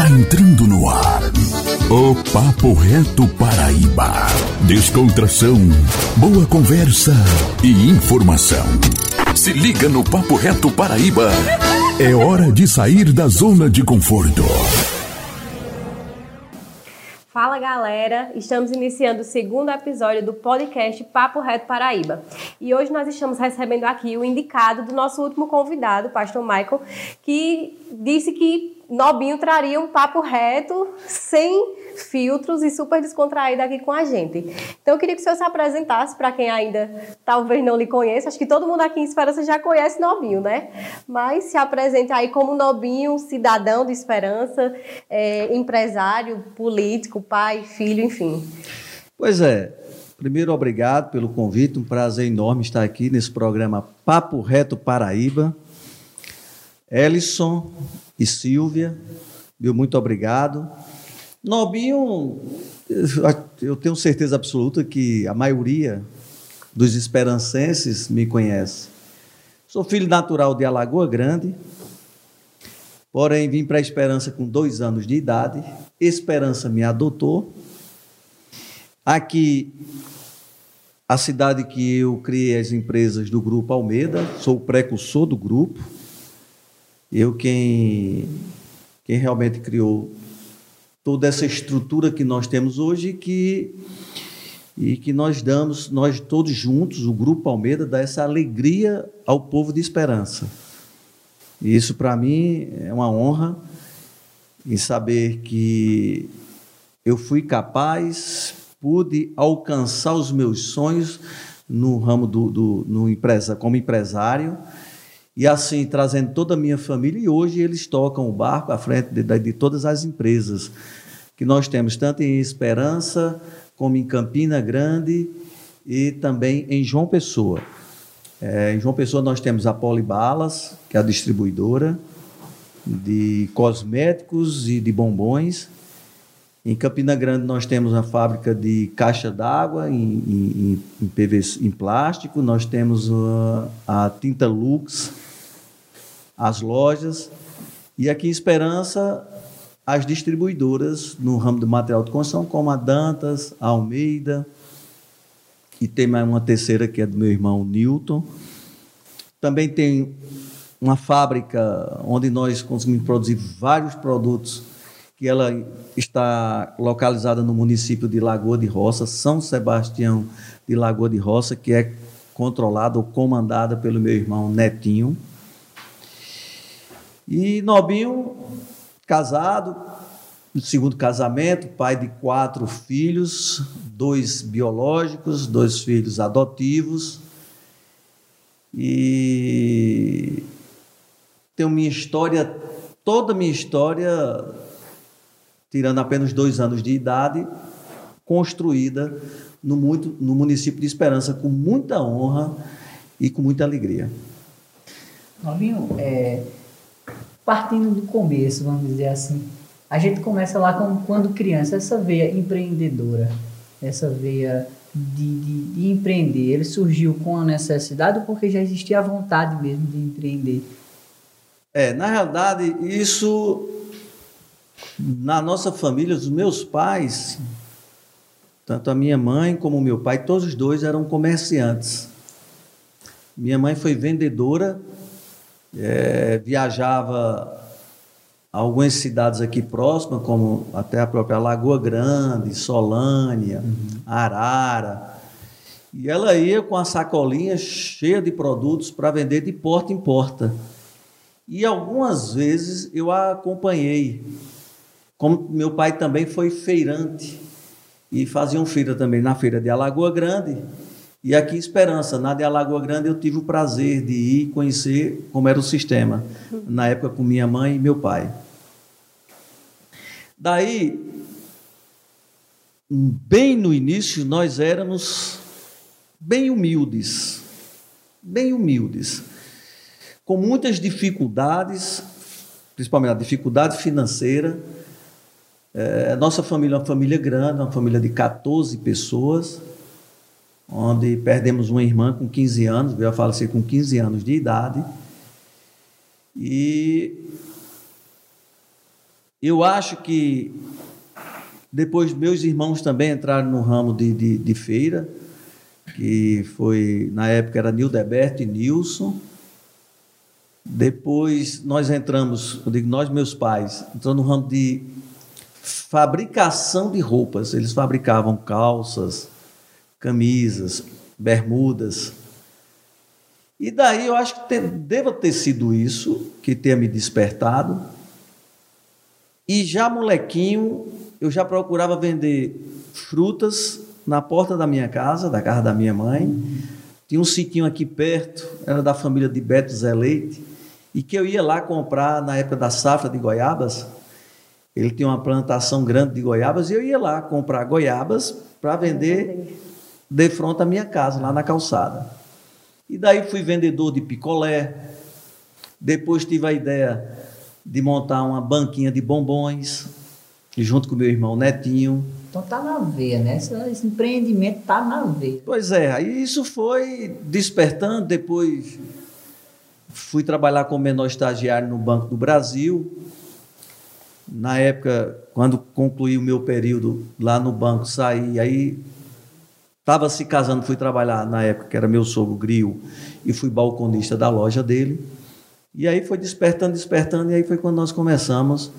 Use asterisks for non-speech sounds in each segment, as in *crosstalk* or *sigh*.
Está entrando no ar. O Papo Reto Paraíba. Descontração, boa conversa e informação. Se liga no Papo Reto Paraíba. É hora de sair da zona de conforto. Fala galera, estamos iniciando o segundo episódio do podcast Papo Reto Paraíba. E hoje nós estamos recebendo aqui o indicado do nosso último convidado, o pastor Michael, que disse que Nobinho traria um papo reto, sem filtros e super descontraído aqui com a gente. Então eu queria que o senhor se apresentasse para quem ainda talvez não lhe conheça. Acho que todo mundo aqui em Esperança já conhece Nobinho, né? Mas se apresente aí como Nobinho, cidadão de Esperança, é, empresário, político, pai, filho, enfim. Pois é. Primeiro, obrigado pelo convite. Um prazer enorme estar aqui nesse programa Papo Reto Paraíba. Ellison, e Silvia, meu muito obrigado. Nobinho, eu tenho certeza absoluta que a maioria dos esperancenses me conhece. Sou filho natural de Alagoa Grande, porém vim para a Esperança com dois anos de idade. Esperança me adotou. Aqui, a cidade que eu criei as empresas do Grupo Almeida, sou o precursor do grupo eu quem, quem realmente criou toda essa estrutura que nós temos hoje que, e que nós damos, nós todos juntos, o Grupo Palmeira, dá essa alegria ao povo de esperança. E isso para mim é uma honra em saber que eu fui capaz, pude alcançar os meus sonhos no ramo do, do no empresa, como empresário e assim trazendo toda a minha família. E hoje eles tocam o barco à frente de, de, todas as empresas que nós temos, tanto em Esperança, como em Campina Grande e também em João Pessoa. É, em João Pessoa nós temos a Polibalas, que é a distribuidora de cosméticos e de bombons. Em Campina Grande nós temos a fábrica de caixa d'água em, em, em, em plástico, nós temos a, a tinta Lux, as lojas. E aqui em Esperança, as distribuidoras no ramo do material de construção, como a Dantas, a Almeida, e tem mais uma terceira que é do meu irmão Newton. Também tem uma fábrica onde nós conseguimos produzir vários produtos, que ela está localizada no município de Lagoa de Roça, São Sebastião de Lagoa de Roça, que é controlada ou comandada pelo meu irmão Netinho. E Nobinho, casado, segundo casamento, pai de quatro filhos, dois biológicos, dois filhos adotivos. E tenho minha história, toda minha história, tirando apenas dois anos de idade, construída no, muito, no município de Esperança, com muita honra e com muita alegria. Nobinho, é, partindo do começo, vamos dizer assim. A gente começa lá com, quando criança, essa veia empreendedora, essa veia de, de, de, empreender, ele surgiu com a necessidade porque já existia a vontade mesmo de empreender? É, na realidade, isso na nossa família, os meus pais, tanto a minha mãe como meu pai, todos os dois eram comerciantes. Minha mãe foi vendedora é, viajava a algumas cidades aqui próximas, como até a própria Lagoa Grande, Solânia, uhum. Arara. E ela ia com a sacolinha cheia de produtos para vender de porta em porta. E algumas vezes eu a acompanhei. Como meu pai também foi feirante e faziam feira também na feira de Alagoa Grande e aqui em Esperança, na de Alagoa Grande, eu tive o prazer de ir conhecer como era o sistema, na época com minha mãe e meu pai. Daí, bem no início, nós éramos bem humildes, bem humildes, com muitas dificuldades, principalmente a dificuldade financeira. É, nossa família é uma família grande, uma família de 14 pessoas onde perdemos uma irmã com 15 anos, veio a falecer com 15 anos de idade. E eu acho que depois meus irmãos também entraram no ramo de, de, de feira, que foi, na época era Nildeberto e Nilson. Depois nós entramos, eu digo nós, meus pais, entrou no ramo de fabricação de roupas. Eles fabricavam calças, camisas, bermudas. E daí eu acho que te, deva ter sido isso que tenha me despertado. E já molequinho, eu já procurava vender frutas na porta da minha casa, da casa da minha mãe. Tinha um sitinho aqui perto, era da família de Beto Zé Leite, e que eu ia lá comprar na época da safra de goiabas. Ele tinha uma plantação grande de goiabas e eu ia lá comprar goiabas para vender de frente à minha casa, lá na calçada. E daí fui vendedor de picolé. Depois tive a ideia de montar uma banquinha de bombons, junto com meu irmão Netinho. Então tá na veia, né? Esse empreendimento tá na veia. Pois é, aí isso foi despertando. Depois fui trabalhar como menor estagiário no Banco do Brasil. Na época, quando concluí o meu período lá no banco, saí, aí estava se casando, fui trabalhar na época que era meu sogro Grio e fui balconista da loja dele. E aí foi despertando, despertando, e aí foi quando nós começamos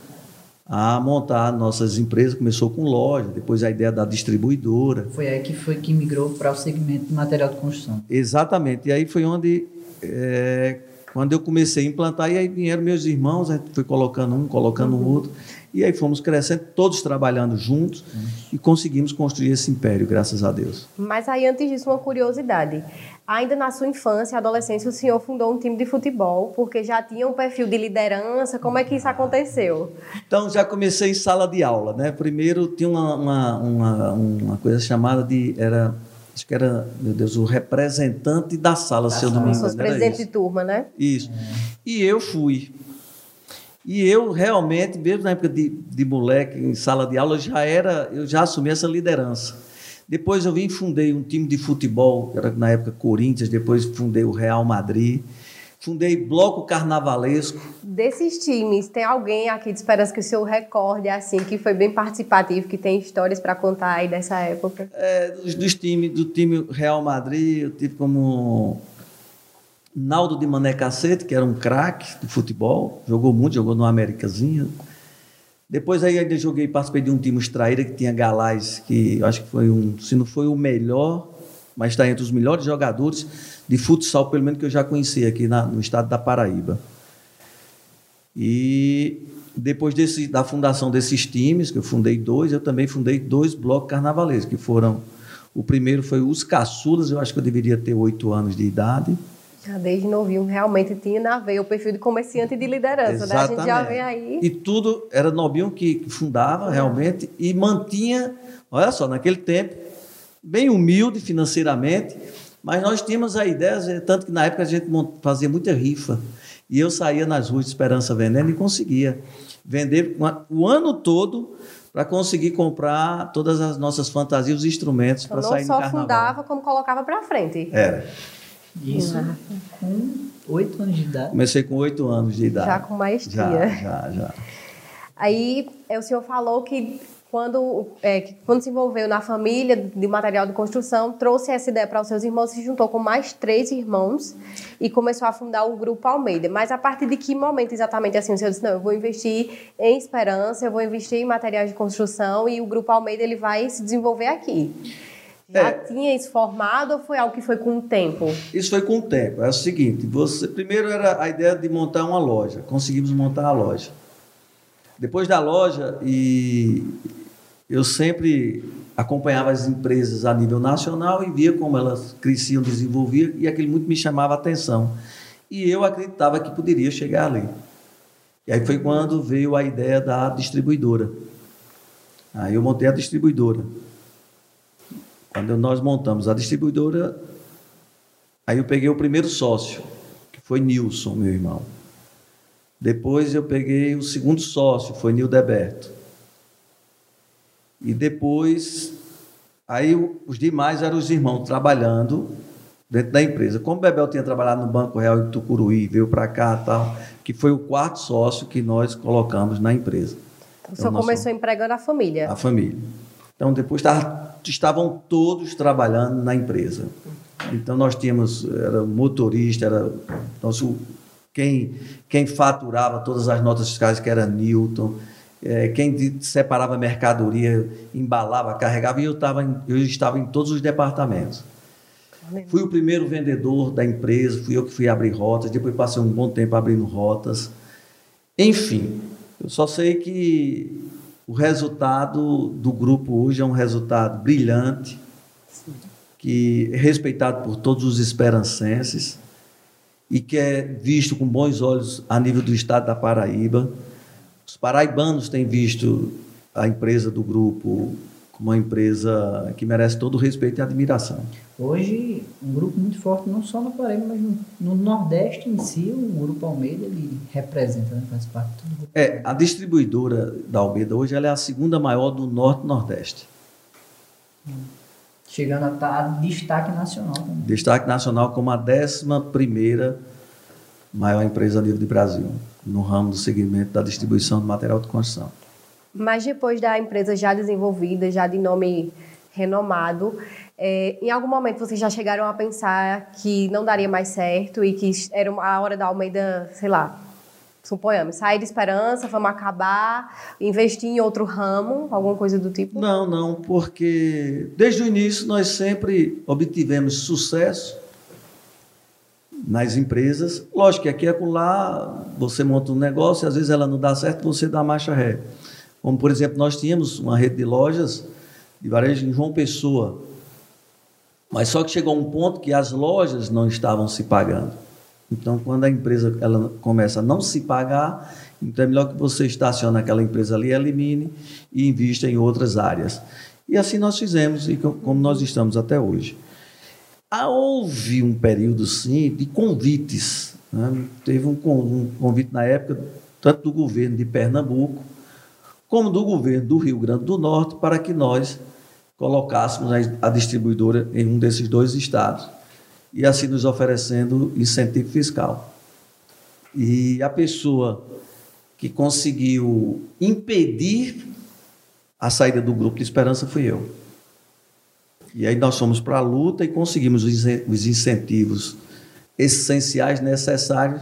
a montar nossas empresas. Começou com loja, depois a ideia da distribuidora. Foi aí que foi que migrou para o segmento de material de construção. Exatamente. E aí foi onde, é, quando eu comecei a implantar, e aí vieram meus irmãos, a gente foi colocando um, colocando uhum. outro. E aí fomos crescendo, todos trabalhando juntos e conseguimos construir esse império, graças a Deus. Mas aí, antes disso, uma curiosidade. Ainda na sua infância e adolescência, o senhor fundou um time de futebol, porque já tinha um perfil de liderança. Como é que isso aconteceu? Então, já comecei em sala de aula, né? Primeiro tinha uma, uma, uma, uma coisa chamada de. Era acho que era, meu Deus, o representante da sala, da se eu não me engano. presidente de turma, né? Isso. E eu fui. E eu realmente, mesmo na época de, de moleque, em sala de aula, já era, eu já assumi essa liderança. Depois eu vim e fundei um time de futebol, que era na época Corinthians, depois fundei o Real Madrid. Fundei bloco carnavalesco. Desses times, tem alguém aqui de esperança que o senhor recorde, assim, que foi bem participativo, que tem histórias para contar aí dessa época? É, dos, dos times, do time Real Madrid, eu tive como Naldo de Mané Cacete, que era um craque de futebol, jogou muito, jogou no Américazinha. Depois aí ainda joguei, participei de um time extraíra que tinha Galás, que acho que foi um, se não foi o melhor, mas está entre os melhores jogadores de futsal, pelo menos que eu já conheci aqui na, no estado da Paraíba. E depois desse, da fundação desses times, que eu fundei dois, eu também fundei dois blocos carnavalescos, que foram. O primeiro foi os Caçulas, eu acho que eu deveria ter oito anos de idade. Desde novinho realmente tinha na veia o perfil de comerciante e de liderança, né? A gente já vê aí. E tudo era Nobinho que fundava é. realmente e mantinha, olha só, naquele tempo, bem humilde financeiramente, mas nós tínhamos a ideia, tanto que na época a gente fazia muita rifa. E eu saía nas ruas de Esperança vendendo e conseguia vender o ano todo para conseguir comprar todas as nossas fantasias, os instrumentos então, para sair no carnaval. Não só fundava, como colocava para frente. Era. Isso com oito anos de idade? Comecei com oito anos de idade. Já com maestria. Já, já, já. Aí é, o senhor falou que quando, é, quando se envolveu na família de material de construção, trouxe essa ideia para os seus irmãos, se juntou com mais três irmãos e começou a fundar o Grupo Almeida. Mas a partir de que momento exatamente assim o senhor disse, não, eu vou investir em esperança, eu vou investir em materiais de construção e o Grupo Almeida ele vai se desenvolver aqui? Já é, tinha isso formado ou foi algo que foi com o tempo? Isso foi com o tempo. É o seguinte, você primeiro era a ideia de montar uma loja. Conseguimos montar a loja. Depois da loja e eu sempre acompanhava as empresas a nível nacional e via como elas cresciam, desenvolviam e aquilo muito me chamava a atenção. E eu acreditava que poderia chegar ali. E aí foi quando veio a ideia da distribuidora. Aí eu montei a distribuidora. Quando nós montamos a distribuidora, aí eu peguei o primeiro sócio, que foi Nilson, meu irmão. Depois eu peguei o segundo sócio, foi Nildeberto. E depois, aí os demais eram os irmãos trabalhando dentro da empresa. Como o Bebel tinha trabalhado no Banco Real de Tucuruí, veio para cá tal, que foi o quarto sócio que nós colocamos na empresa. O senhor então, começou empregando a família? A família. Então, depois tava, estavam todos trabalhando na empresa. Então, nós tínhamos, era motorista, era nosso, quem, quem faturava todas as notas fiscais, que era Newton, é, quem separava mercadoria, embalava, carregava, e eu, tava eu estava em todos os departamentos. Fui o primeiro vendedor da empresa, fui eu que fui abrir rotas, depois passei um bom tempo abrindo rotas. Enfim, eu só sei que o resultado do grupo hoje é um resultado brilhante, que é respeitado por todos os esperancenses e que é visto com bons olhos a nível do estado da Paraíba. Os paraibanos têm visto a empresa do grupo uma empresa que merece todo o respeito e admiração. Hoje, um grupo muito forte, não só na Paraíba, mas no, no Nordeste em si, o Grupo Almeida ele representa, né, faz parte do grupo. É, a distribuidora da Almeida hoje ela é a segunda maior do Norte-Nordeste. Chegando a estar tá destaque nacional também. Destaque nacional como a décima primeira maior empresa a nível de Brasil, no ramo do segmento da distribuição de material de construção. Mas depois da empresa já desenvolvida, já de nome renomado, é, em algum momento vocês já chegaram a pensar que não daria mais certo e que era a hora da Almeida, sei lá, suponhamos, sair de esperança, vamos acabar, investir em outro ramo, alguma coisa do tipo? Não, não, porque desde o início nós sempre obtivemos sucesso nas empresas. Lógico que aqui é lá você monta um negócio e às vezes ela não dá certo, você dá marcha ré. Como, por exemplo, nós tínhamos uma rede de lojas de varejo em João Pessoa, mas só que chegou um ponto que as lojas não estavam se pagando. Então, quando a empresa ela começa a não se pagar, então é melhor que você estacione aquela empresa ali, elimine e invista em outras áreas. E assim nós fizemos, e como nós estamos até hoje. Ah, houve um período, sim, de convites. Né? Teve um, um convite na época, tanto do governo de Pernambuco, como do governo do Rio Grande do Norte, para que nós colocássemos a distribuidora em um desses dois estados e assim nos oferecendo incentivo fiscal. E a pessoa que conseguiu impedir a saída do grupo de esperança fui eu. E aí nós fomos para a luta e conseguimos os incentivos essenciais necessários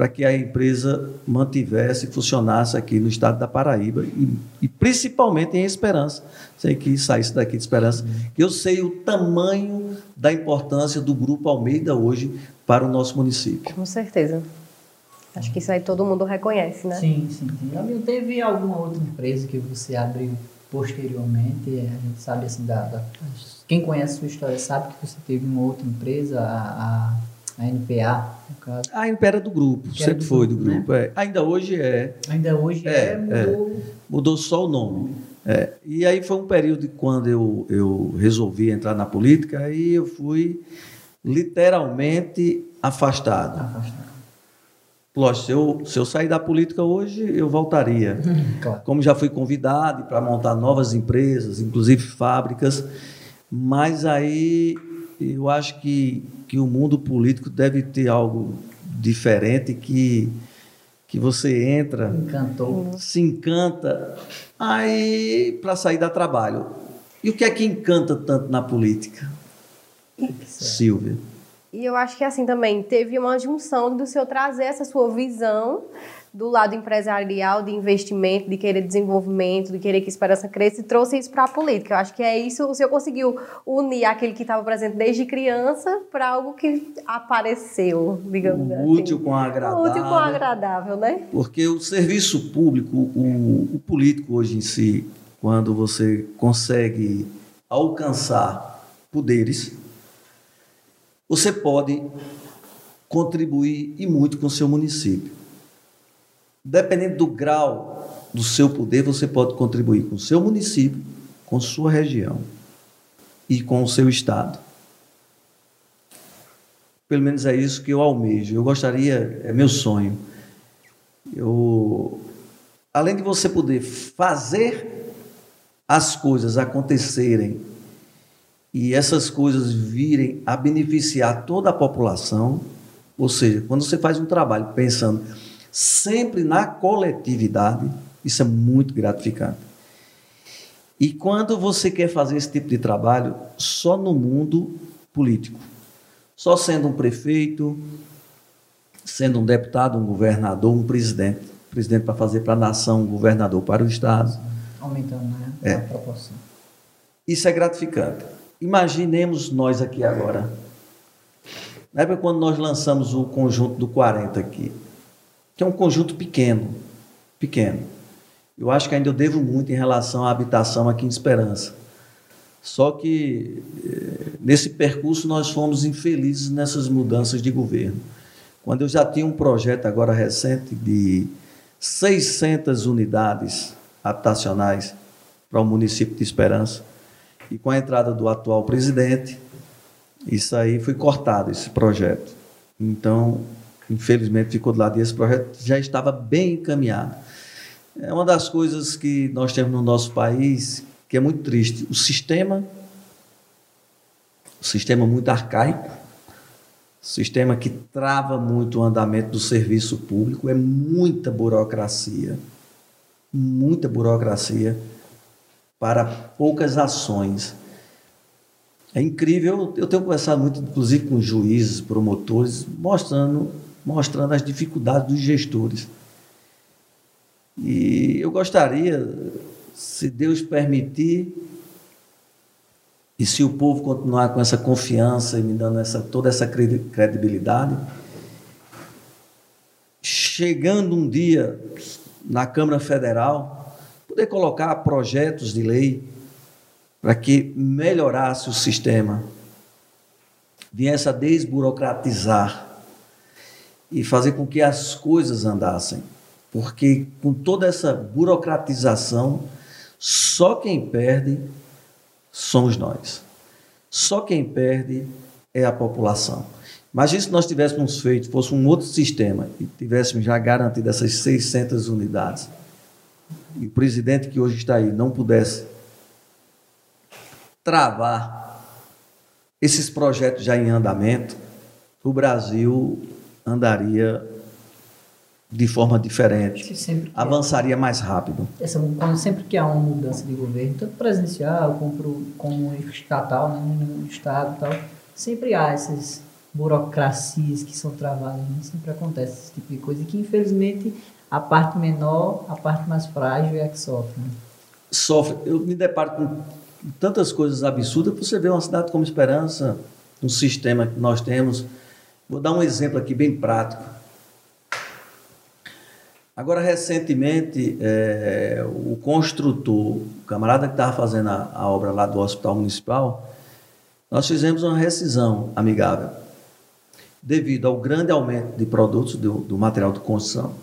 para que a empresa mantivesse e funcionasse aqui no estado da Paraíba e, e, principalmente em Esperança. Sei que saísse daqui de Esperança, que eu sei o tamanho da importância do Grupo Almeida hoje para o nosso município. Com certeza. Acho que isso aí todo mundo reconhece, né? Sim, sim. sim. Teve alguma outra empresa que você abriu posteriormente? A gente sabe assim, da, da, quem conhece a sua história sabe que você teve uma outra empresa, a, a a NPA, no caso. A NPA era do grupo, que sempre do foi grupo, do grupo. Né? É. Ainda hoje é. Ainda hoje é, é mudou. É. Mudou só o nome. É. E aí foi um período quando eu, eu resolvi entrar na política, aí eu fui literalmente afastado. Afastado. Lógico, se eu, se eu sair da política hoje, eu voltaria. *laughs* claro. Como já fui convidado para montar novas empresas, inclusive fábricas, mas aí eu acho que que o mundo político deve ter algo diferente que que você entra, Encantou. se encanta, aí para sair da trabalho. E o que é que encanta tanto na política? Silvia. E eu acho que assim também teve uma junção do seu trazer essa sua visão do lado empresarial, de investimento, de querer desenvolvimento, de querer que a esperança cresça e trouxe isso para a política. Eu acho que é isso, o senhor conseguiu unir aquele que estava presente desde criança para algo que apareceu, digamos o assim. Útil com agradável. Útil com agradável, né? Porque o serviço público, o, o político hoje em si, quando você consegue alcançar poderes, você pode contribuir e muito com o seu município. Dependendo do grau do seu poder, você pode contribuir com o seu município, com sua região e com o seu estado. Pelo menos é isso que eu almejo. Eu gostaria, é meu sonho. Eu, além de você poder fazer as coisas acontecerem e essas coisas virem a beneficiar toda a população, ou seja, quando você faz um trabalho pensando sempre na coletividade, Isso é muito gratificante. E quando você quer fazer esse tipo de trabalho, só no mundo político, só sendo um prefeito, sendo um deputado, um governador, um presidente, presidente para fazer para a nação, um governador para o estado. Aumentando né? É. a proporção. Isso é gratificante. Imaginemos nós aqui agora. Na época quando nós lançamos o conjunto do 40 aqui, que é um conjunto pequeno, pequeno. Eu acho que ainda eu devo muito em relação à habitação aqui em Esperança. Só que eh, nesse percurso nós fomos infelizes nessas mudanças de governo. Quando eu já tinha um projeto agora recente de 600 unidades habitacionais para o município de Esperança, e com a entrada do atual presidente, isso aí foi cortado, esse projeto. Então, infelizmente, ficou do lado e esse projeto já estava bem encaminhado. É uma das coisas que nós temos no nosso país que é muito triste. O sistema, o sistema muito arcaico, sistema que trava muito o andamento do serviço público, é muita burocracia, muita burocracia para poucas ações. É incrível, eu tenho conversado muito, inclusive, com juízes, promotores, mostrando, mostrando as dificuldades dos gestores. E eu gostaria, se Deus permitir, e se o povo continuar com essa confiança e me dando essa, toda essa credibilidade, chegando um dia na Câmara Federal, poder colocar projetos de lei para que melhorasse o sistema, viesse a desburocratizar e fazer com que as coisas andassem. Porque com toda essa burocratização, só quem perde somos nós. Só quem perde é a população. Imagina se nós tivéssemos feito, fosse um outro sistema e tivéssemos já garantido essas 600 unidades e o presidente que hoje está aí não pudesse travar esses projetos já em andamento, o Brasil andaria de forma diferente, avançaria mais rápido. Essa, sempre que há uma mudança de governo, tanto presencial como, como estatal, né, no estado e tal, sempre há essas burocracias que são travadas, né? sempre acontece esse tipo de coisa, e que infelizmente a parte menor, a parte mais frágil é a que sofre. Né? Sofre. Eu me deparo com tantas coisas absurdas, você vê uma cidade como Esperança, um sistema que nós temos. Vou dar um exemplo aqui bem prático Agora, recentemente, é, o construtor, o camarada que estava fazendo a, a, obra lá do Hospital Municipal, nós fizemos uma rescisão amigável, devido ao grande aumento de produtos do, do material de construção.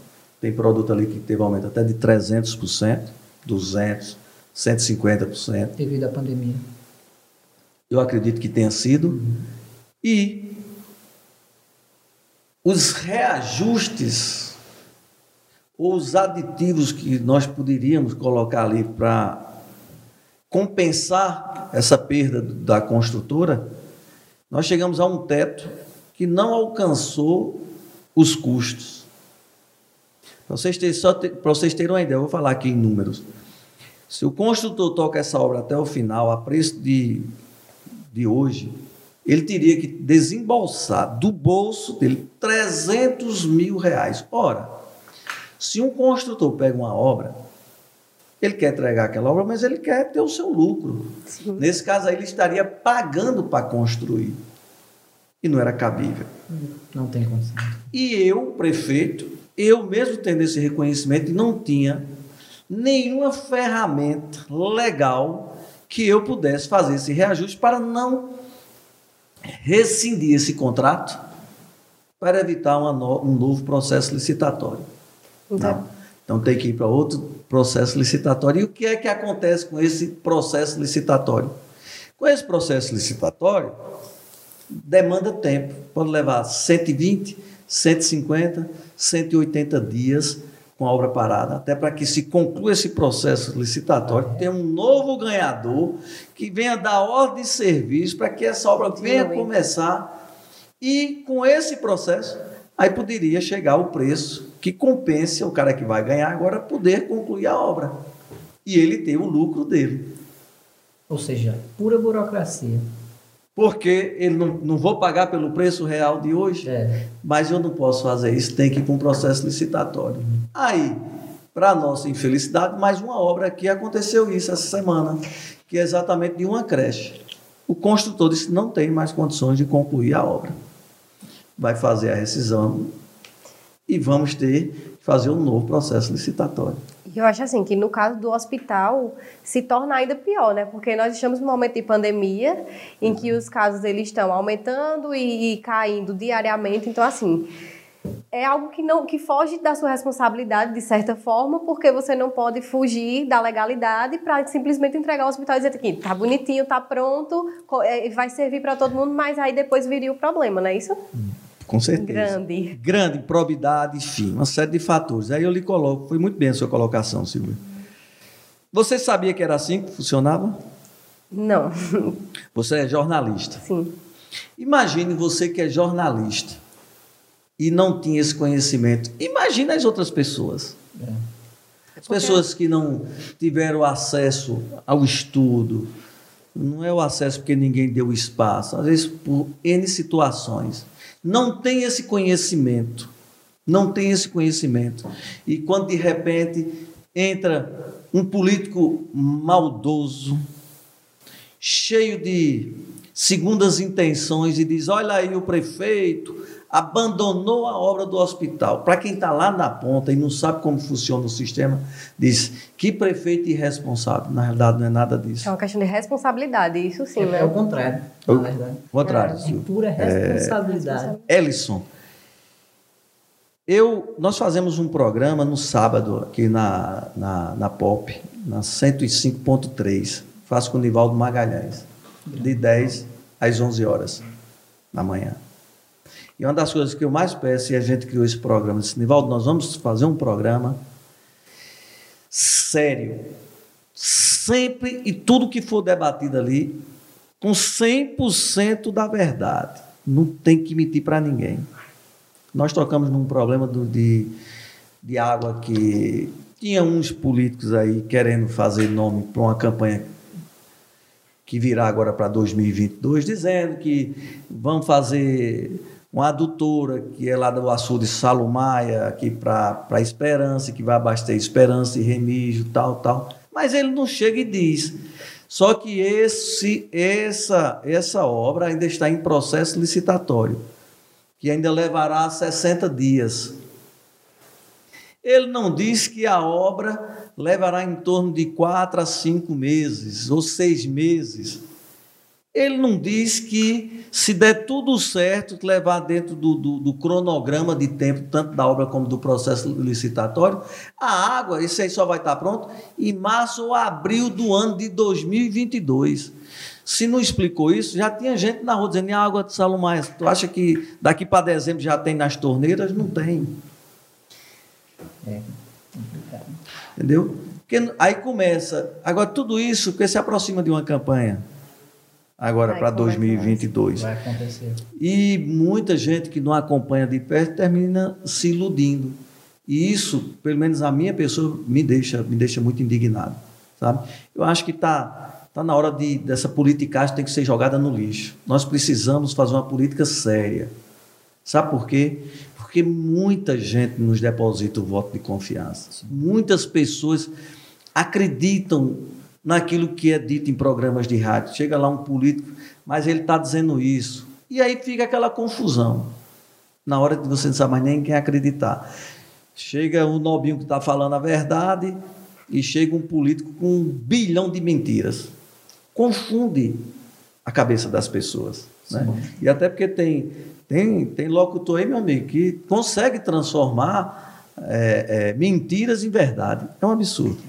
Tem produto ali que teve aumento até de 300%, 200%, 150%. Devido à pandemia. Eu acredito que tenha sido. E os reajustes ou os aditivos que nós poderíamos colocar ali para compensar essa perda da construtora, nós chegamos a um teto que não alcançou os custos. Para vocês, terem, só vocês uma ideia, eu vou falar aqui em números. Se o construtor toca essa obra até o final, a preço de, de hoje, ele teria que desembolsar do bolso dele 300 mil reais. Ora, se um construtor pega uma obra, ele quer entregar aquela obra, mas ele quer ter o seu lucro. Sim. Nesse caso aí, ele estaria pagando para construir. E não era cabível. Não tem condição. E eu, prefeito, eu mesmo tendo esse reconhecimento, não tinha nenhuma ferramenta legal que eu pudesse fazer esse reajuste para não rescindir esse contrato para evitar no, um novo processo licitatório. Não. Então tem que ir para outro processo licitatório. E o que é que acontece com esse processo licitatório? Com esse processo licitatório, demanda tempo. Pode levar 120, 150, 180 dias com a obra parada, até para que se conclua esse processo licitatório, tenha um novo ganhador que venha dar ordem de serviço para que essa obra venha começar. E com esse processo, aí poderia chegar o preço que compense o cara que vai ganhar agora poder concluir a obra. E ele ter o lucro dele. Ou seja, pura burocracia. Porque ele não, não vou pagar pelo preço real de hoje, É. mas eu não posso fazer isso, tem que ir para um processo licitatório. Aí, para nossa infelicidade, mais uma obra aqui aconteceu isso essa semana, que é exatamente de uma creche. O construtor disse que não tem mais condições de concluir a obra. Vai fazer a rescisão e vamos ter que fazer um novo processo licitatório. Eu acho assim que no caso do hospital se torna ainda pior, né? Porque nós estamos num momento de pandemia em que os casos eles estão aumentando e, e caindo diariamente. Então assim, é algo que não que foge da sua responsabilidade de certa forma, porque você não pode fugir da legalidade para simplesmente entregar ao hospital e dizer que tá bonitinho, tá pronto, é, vai servir para todo mundo, mas aí depois viria o problema, não é isso? Com certeza. Grande. Grande, probidade, enfim, uma série de fatores. Aí eu lhe coloco, foi muito bem a sua colocação, Silvia. Você sabia que era assim que funcionava? Não. Você é jornalista. Sim. Imagine você que é jornalista e não tinha esse conhecimento. Imagine as outras pessoas. As pessoas que não tiveram acesso ao estudo. Não é o acesso porque ninguém deu espaço, às vezes por N situações. Não tem esse conhecimento. Não tem esse conhecimento. E quando de repente entra um político maldoso, cheio de segundas intenções e diz: Olha aí, o prefeito abandonou a obra do hospital. Para quem está lá na ponta e não sabe como funciona o sistema, diz: Que prefeito irresponsável. Na realidade, não é nada disso. É uma questão de responsabilidade, isso sim, é, né? é o contrário, O- na verdade. contrário, É Silvio. pura responsabilidade. Ellison, eu, nós fazemos um programa no sábado aqui na, na, na POP, na 105.3. Faço com o Nivaldo Magalhães, de 10 às 11 horas da manhã. E uma das coisas que eu mais peço, e a gente criou esse programa, disse, Nivaldo, nós vamos fazer um programa sério, sempre e tudo que for debatido ali, com 100% da verdade. Não tem que mentir para ninguém. Nós tocamos num problema do- de, de água que tinha uns políticos aí querendo fazer nome para uma campanha que virá agora para 2022, dizendo que vão fazer uma adutora que é lá do açude Salumaia, aqui para Esperança, que vai abastecer Esperança e Remígio, tal, tal. Mas ele não chega e diz. Só que esse, essa, essa obra ainda está em processo licitatório, que ainda levará 60 dias. Ele não diz que a obra levará em torno de quatro a cinco meses ou seis meses. Ele não diz que, se der tudo certo, levar dentro do, do, do cronograma de tempo, tanto da obra como do processo licitatório, a água, isso aí só vai estar pronto em março ou abril do ano de 2022. Se não explicou isso, já tinha gente na rua dizendo: "E a água de Salomé, tu acha que daqui para dezembro já tem nas torneiras? Não tem. É complicado. Entendeu? Porque aí começa. Agora, tudo isso porque se aproxima de uma campanha. Agora, para como é que vai? 2022. Vai acontecer. E muita gente que não acompanha de perto termina se iludindo. E isso, pelo menos a minha pessoa, me deixa, me deixa muito indignado. Sabe? Eu acho que está tá na hora de, dessa politicagem tem que ser jogada no lixo. Nós precisamos fazer uma política séria. Sabe por quê? Porque muita gente nos deposita o voto de confiança. Muitas pessoas acreditam naquilo que é dito em programas de rádio. Chega lá um político, mas ele está dizendo isso. E aí fica aquela confusão. Na hora de você não sabe mais nem quem acreditar. Chega o nobinho que está falando a verdade e chega um político com um bilhão de mentiras. Confunde a cabeça das pessoas. Né? E até porque tem, tem, tem locutor aí, meu amigo, que consegue transformar é, é, mentiras em verdade. É um absurdo.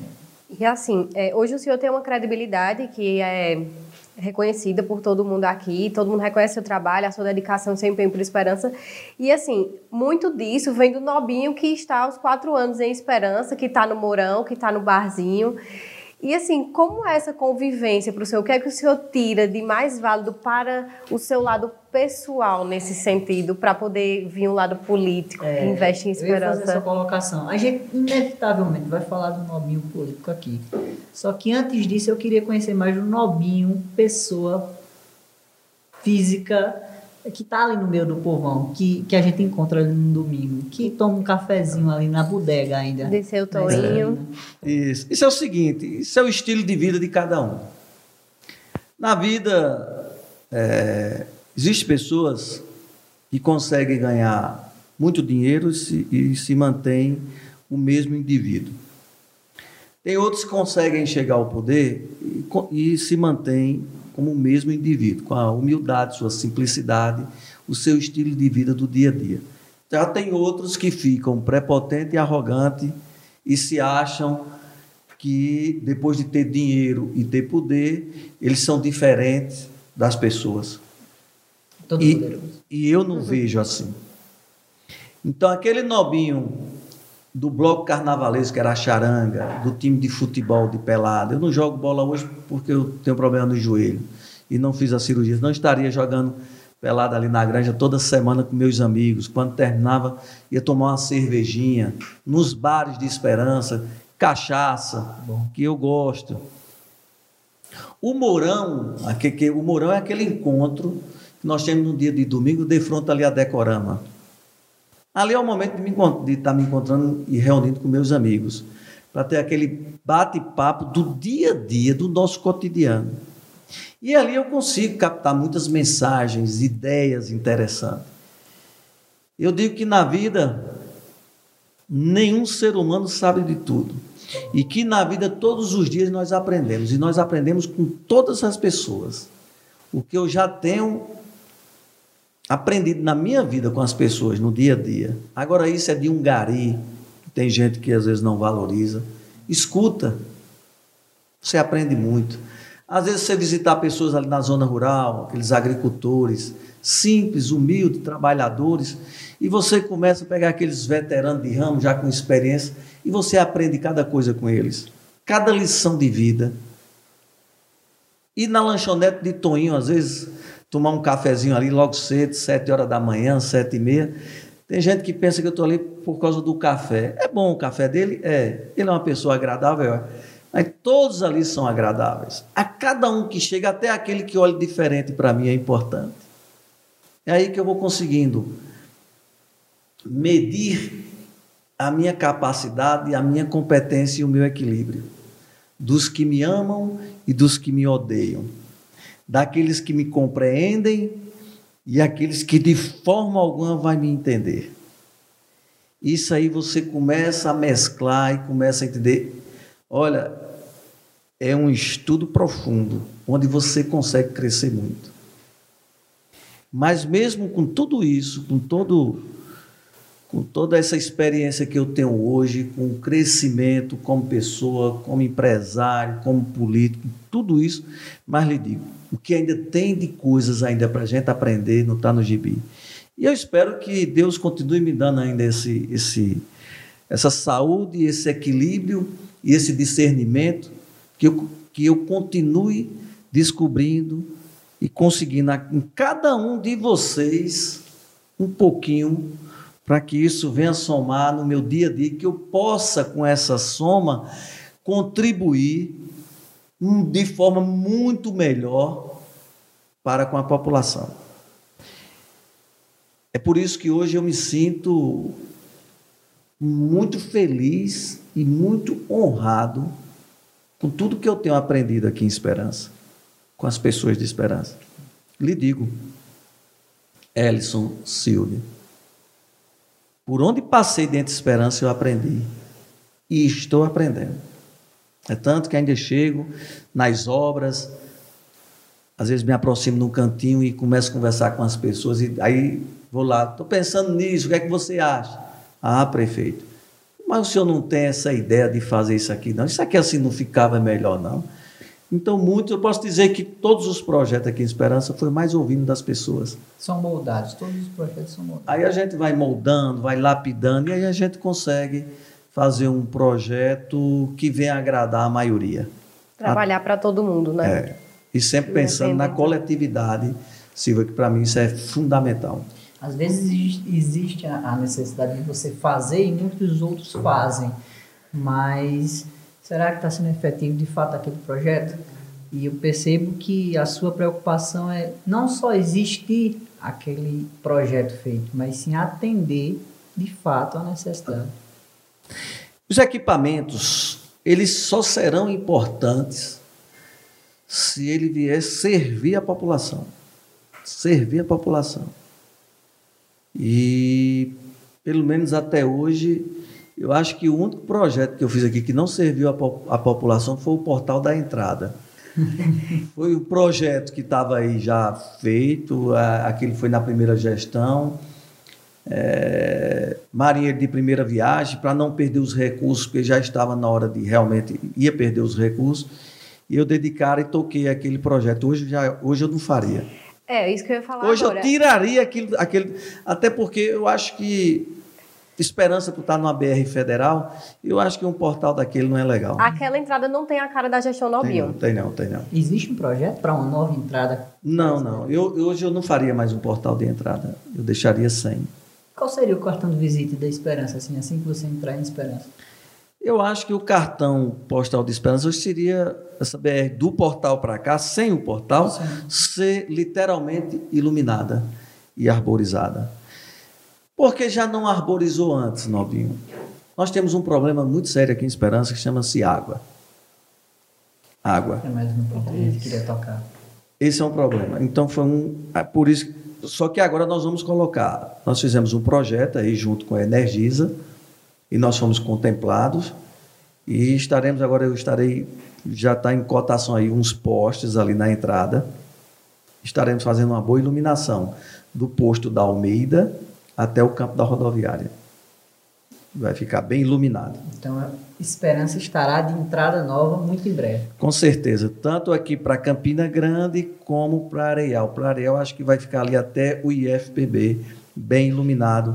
E assim, é, hoje o senhor tem uma credibilidade que é reconhecida por todo mundo aqui, todo mundo reconhece seu trabalho, a sua dedicação, seu empenho por Esperança. E assim, muito disso vem do Nobinho que está aos quatro anos em Esperança, que está no Mourão, que está no barzinho. E assim, como é essa convivência para o senhor? O que é que o senhor tira de mais válido para o seu lado pessoal nesse sentido, para poder vir um lado político que investe em É, Eu ia fazer essa esperança? colocação. A gente, inevitavelmente, vai falar do Nobinho político aqui. Só que antes disso, eu queria conhecer mais o Nobinho, pessoa física, que tá ali no meio do povão, que, que a gente encontra ali no domingo, que toma um cafezinho ali na bodega ainda. De seu Na esquina. tourinho. Isso. Isso é o seguinte: isso é o estilo de vida de cada um. Na vida, é, existem pessoas que conseguem ganhar muito dinheiro e se, e se mantêm o mesmo indivíduo. Tem outros que conseguem chegar ao poder e, e se mantêm como o mesmo indivíduo, com a humildade, sua simplicidade, o seu estilo de vida do dia a dia. Já tem outros que ficam prepotentes e arrogantes e se acham que depois de ter dinheiro e ter poder, eles são diferentes das pessoas. Todo E, poderoso. e eu não vejo assim. Então, aquele nobinho do bloco carnavalesco, que era a charanga, do time de futebol de pelada, eu não jogo bola hoje porque eu tenho problema no joelho e não fiz a cirurgia. Não estaria jogando pelada ali na granja toda semana com meus amigos. Quando terminava, ia tomar uma cervejinha nos bares de esperança, cachaça, que eu gosto. O Mourão, aquele, que- o Mourão é aquele encontro que nós temos no dia de domingo, de frente ali a Decorama. Ali é o momento de, me encont- de estar me encontrando e reunindo com meus amigos, para ter aquele bate-papo do dia a dia, do nosso cotidiano. E ali eu consigo captar muitas mensagens, ideias interessantes. Eu digo que na vida, nenhum ser humano sabe de tudo. E que na vida, todos os dias, nós aprendemos. E nós aprendemos com todas as pessoas. O que eu já tenho aprendido na minha vida com as pessoas, no dia a dia. Agora, isso é de um gari, tem gente que às vezes não valoriza. Escuta. Você aprende muito. Às vezes você visitar pessoas ali na zona rural, aqueles agricultores simples, humildes, trabalhadores, e você começa a pegar aqueles veteranos de ramo já com experiência e você aprende cada coisa com eles. Cada lição de vida. E na lanchonete de Toinho, às vezes, tomar um cafezinho ali logo cedo, sete horas da manhã, sete e meia. Tem gente que pensa que eu estou ali por causa do café. É bom o café dele? É. Ele é uma pessoa agradável? É. Mas todos ali são agradáveis. A cada um que chega, até aquele que olha diferente para mim é importante. É aí que eu vou conseguindo medir a minha capacidade, a minha competência e o meu equilíbrio. Dos que me amam e dos que me odeiam. Daqueles que me compreendem e aqueles que de forma alguma vai me entender. Isso aí você começa a mesclar e começa a entender. Olha, é um estudo profundo, onde você consegue crescer muito. Mas mesmo com tudo isso, com todo com toda essa experiência que eu tenho hoje, com o crescimento como pessoa, como empresário, como político, tudo isso, mas lhe digo, o que ainda tem de coisas ainda para a gente aprender não está no gibi. E eu espero que Deus continue me dando ainda esse, esse, essa saúde, esse equilíbrio e esse discernimento, que eu, que eu continue descobrindo e conseguindo em cada um de vocês um pouquinho para que isso venha somar no meu dia a dia, que eu possa, com essa soma, contribuir hum, de forma muito melhor para com a população. É por isso que hoje eu me sinto muito feliz e muito honrado com tudo que eu tenho aprendido aqui em Esperança, com as pessoas de Esperança. Lhe digo, Ellison Silvia, por onde passei dentro de Esperança eu aprendi e estou aprendendo. É tanto que ainda chego nas obras, às vezes me aproximo num cantinho e começo a conversar com as pessoas e aí vou lá, estou pensando nisso, o que é que você acha? Ah, prefeito, mas o senhor não tem essa ideia de fazer isso aqui, não? Isso aqui assim não ficava melhor, não? Então, muito, eu posso dizer que todos os projetos aqui em Esperança foi mais ouvindo das pessoas. São moldados, todos os projetos são moldados. Aí a gente vai moldando, vai lapidando, e aí a gente consegue fazer um projeto que venha agradar a maioria. Trabalhar para todo mundo, né? É. E sempre pensando na coletividade, Silva, que para mim isso é fundamental. Às vezes existe a necessidade de você fazer e muitos outros fazem, mas será que está sendo efetivo de fato aquele projeto? E eu percebo que a sua preocupação é não só existir aquele projeto feito, mas sim atender de fato a necessidade. Os equipamentos, eles só serão importantes se ele vier servir a população. Servir a população. E, pelo menos até hoje, eu acho que o único projeto que eu fiz aqui que não serviu a, a população foi o portal da entrada. *laughs* foi o projeto que estava aí já feito, aquele foi na primeira gestão. É, marinheiro de primeira viagem, para não perder os recursos, porque já estava na hora de realmente ia perder os recursos. E eu dedicar e toquei aquele projeto. Hoje, já, hoje eu não faria. É, isso que eu ia falar Hoje agora. eu tiraria aquilo, aquele. Até porque eu acho que esperança por estar numa BR federal, eu acho que um portal daquele não é legal. Aquela entrada não tem a cara da gestão Nobinho. Tem não, tem não, tem não. Existe um projeto para uma nova entrada? Não, não. Eu, hoje eu não faria mais um portal de entrada. Eu deixaria sem. Qual seria o cartão de visita da Esperança, assim, assim que você entrar em Esperança? Eu acho que o cartão postal de Esperança hoje seria essa BR do portal para cá, sem o portal, Sim. ser literalmente iluminada e arborizada. Porque já não arborizou antes, Nobinho. Nós temos um problema muito sério aqui em Esperança que chama-se água. Água. É mais um ponto que queria tocar. Esse é um problema. Então foi um. É por isso. Só que agora nós vamos colocar. Nós fizemos um projeto aí junto com a Energisa e nós fomos contemplados e estaremos agora eu estarei já está em cotação aí uns postes ali na entrada. Estaremos fazendo uma boa iluminação do posto da Almeida até o campo da rodoviária. Vai ficar bem iluminado. Então, a esperança estará de entrada nova muito em breve. Com certeza, tanto aqui para Campina Grande como para Areial. Para Areial, acho que vai ficar ali até o IFPB, bem iluminado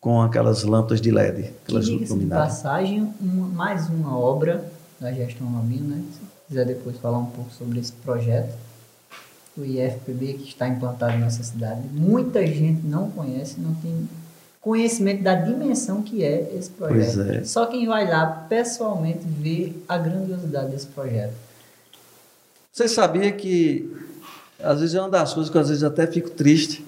com aquelas lâmpadas de LED. Aquelas de passagem, uma, mais uma obra da gestão Lobinho, né? Se quiser depois falar um pouco sobre esse projeto, o IFPB que está implantado nessa cidade. Muita gente não conhece, não tem conhecimento da dimensão que é esse projeto. É. Só quem vai lá pessoalmente vê a grandiosidade desse projeto. Você sabia que às vezes é uma das coisas que às vezes até fico triste.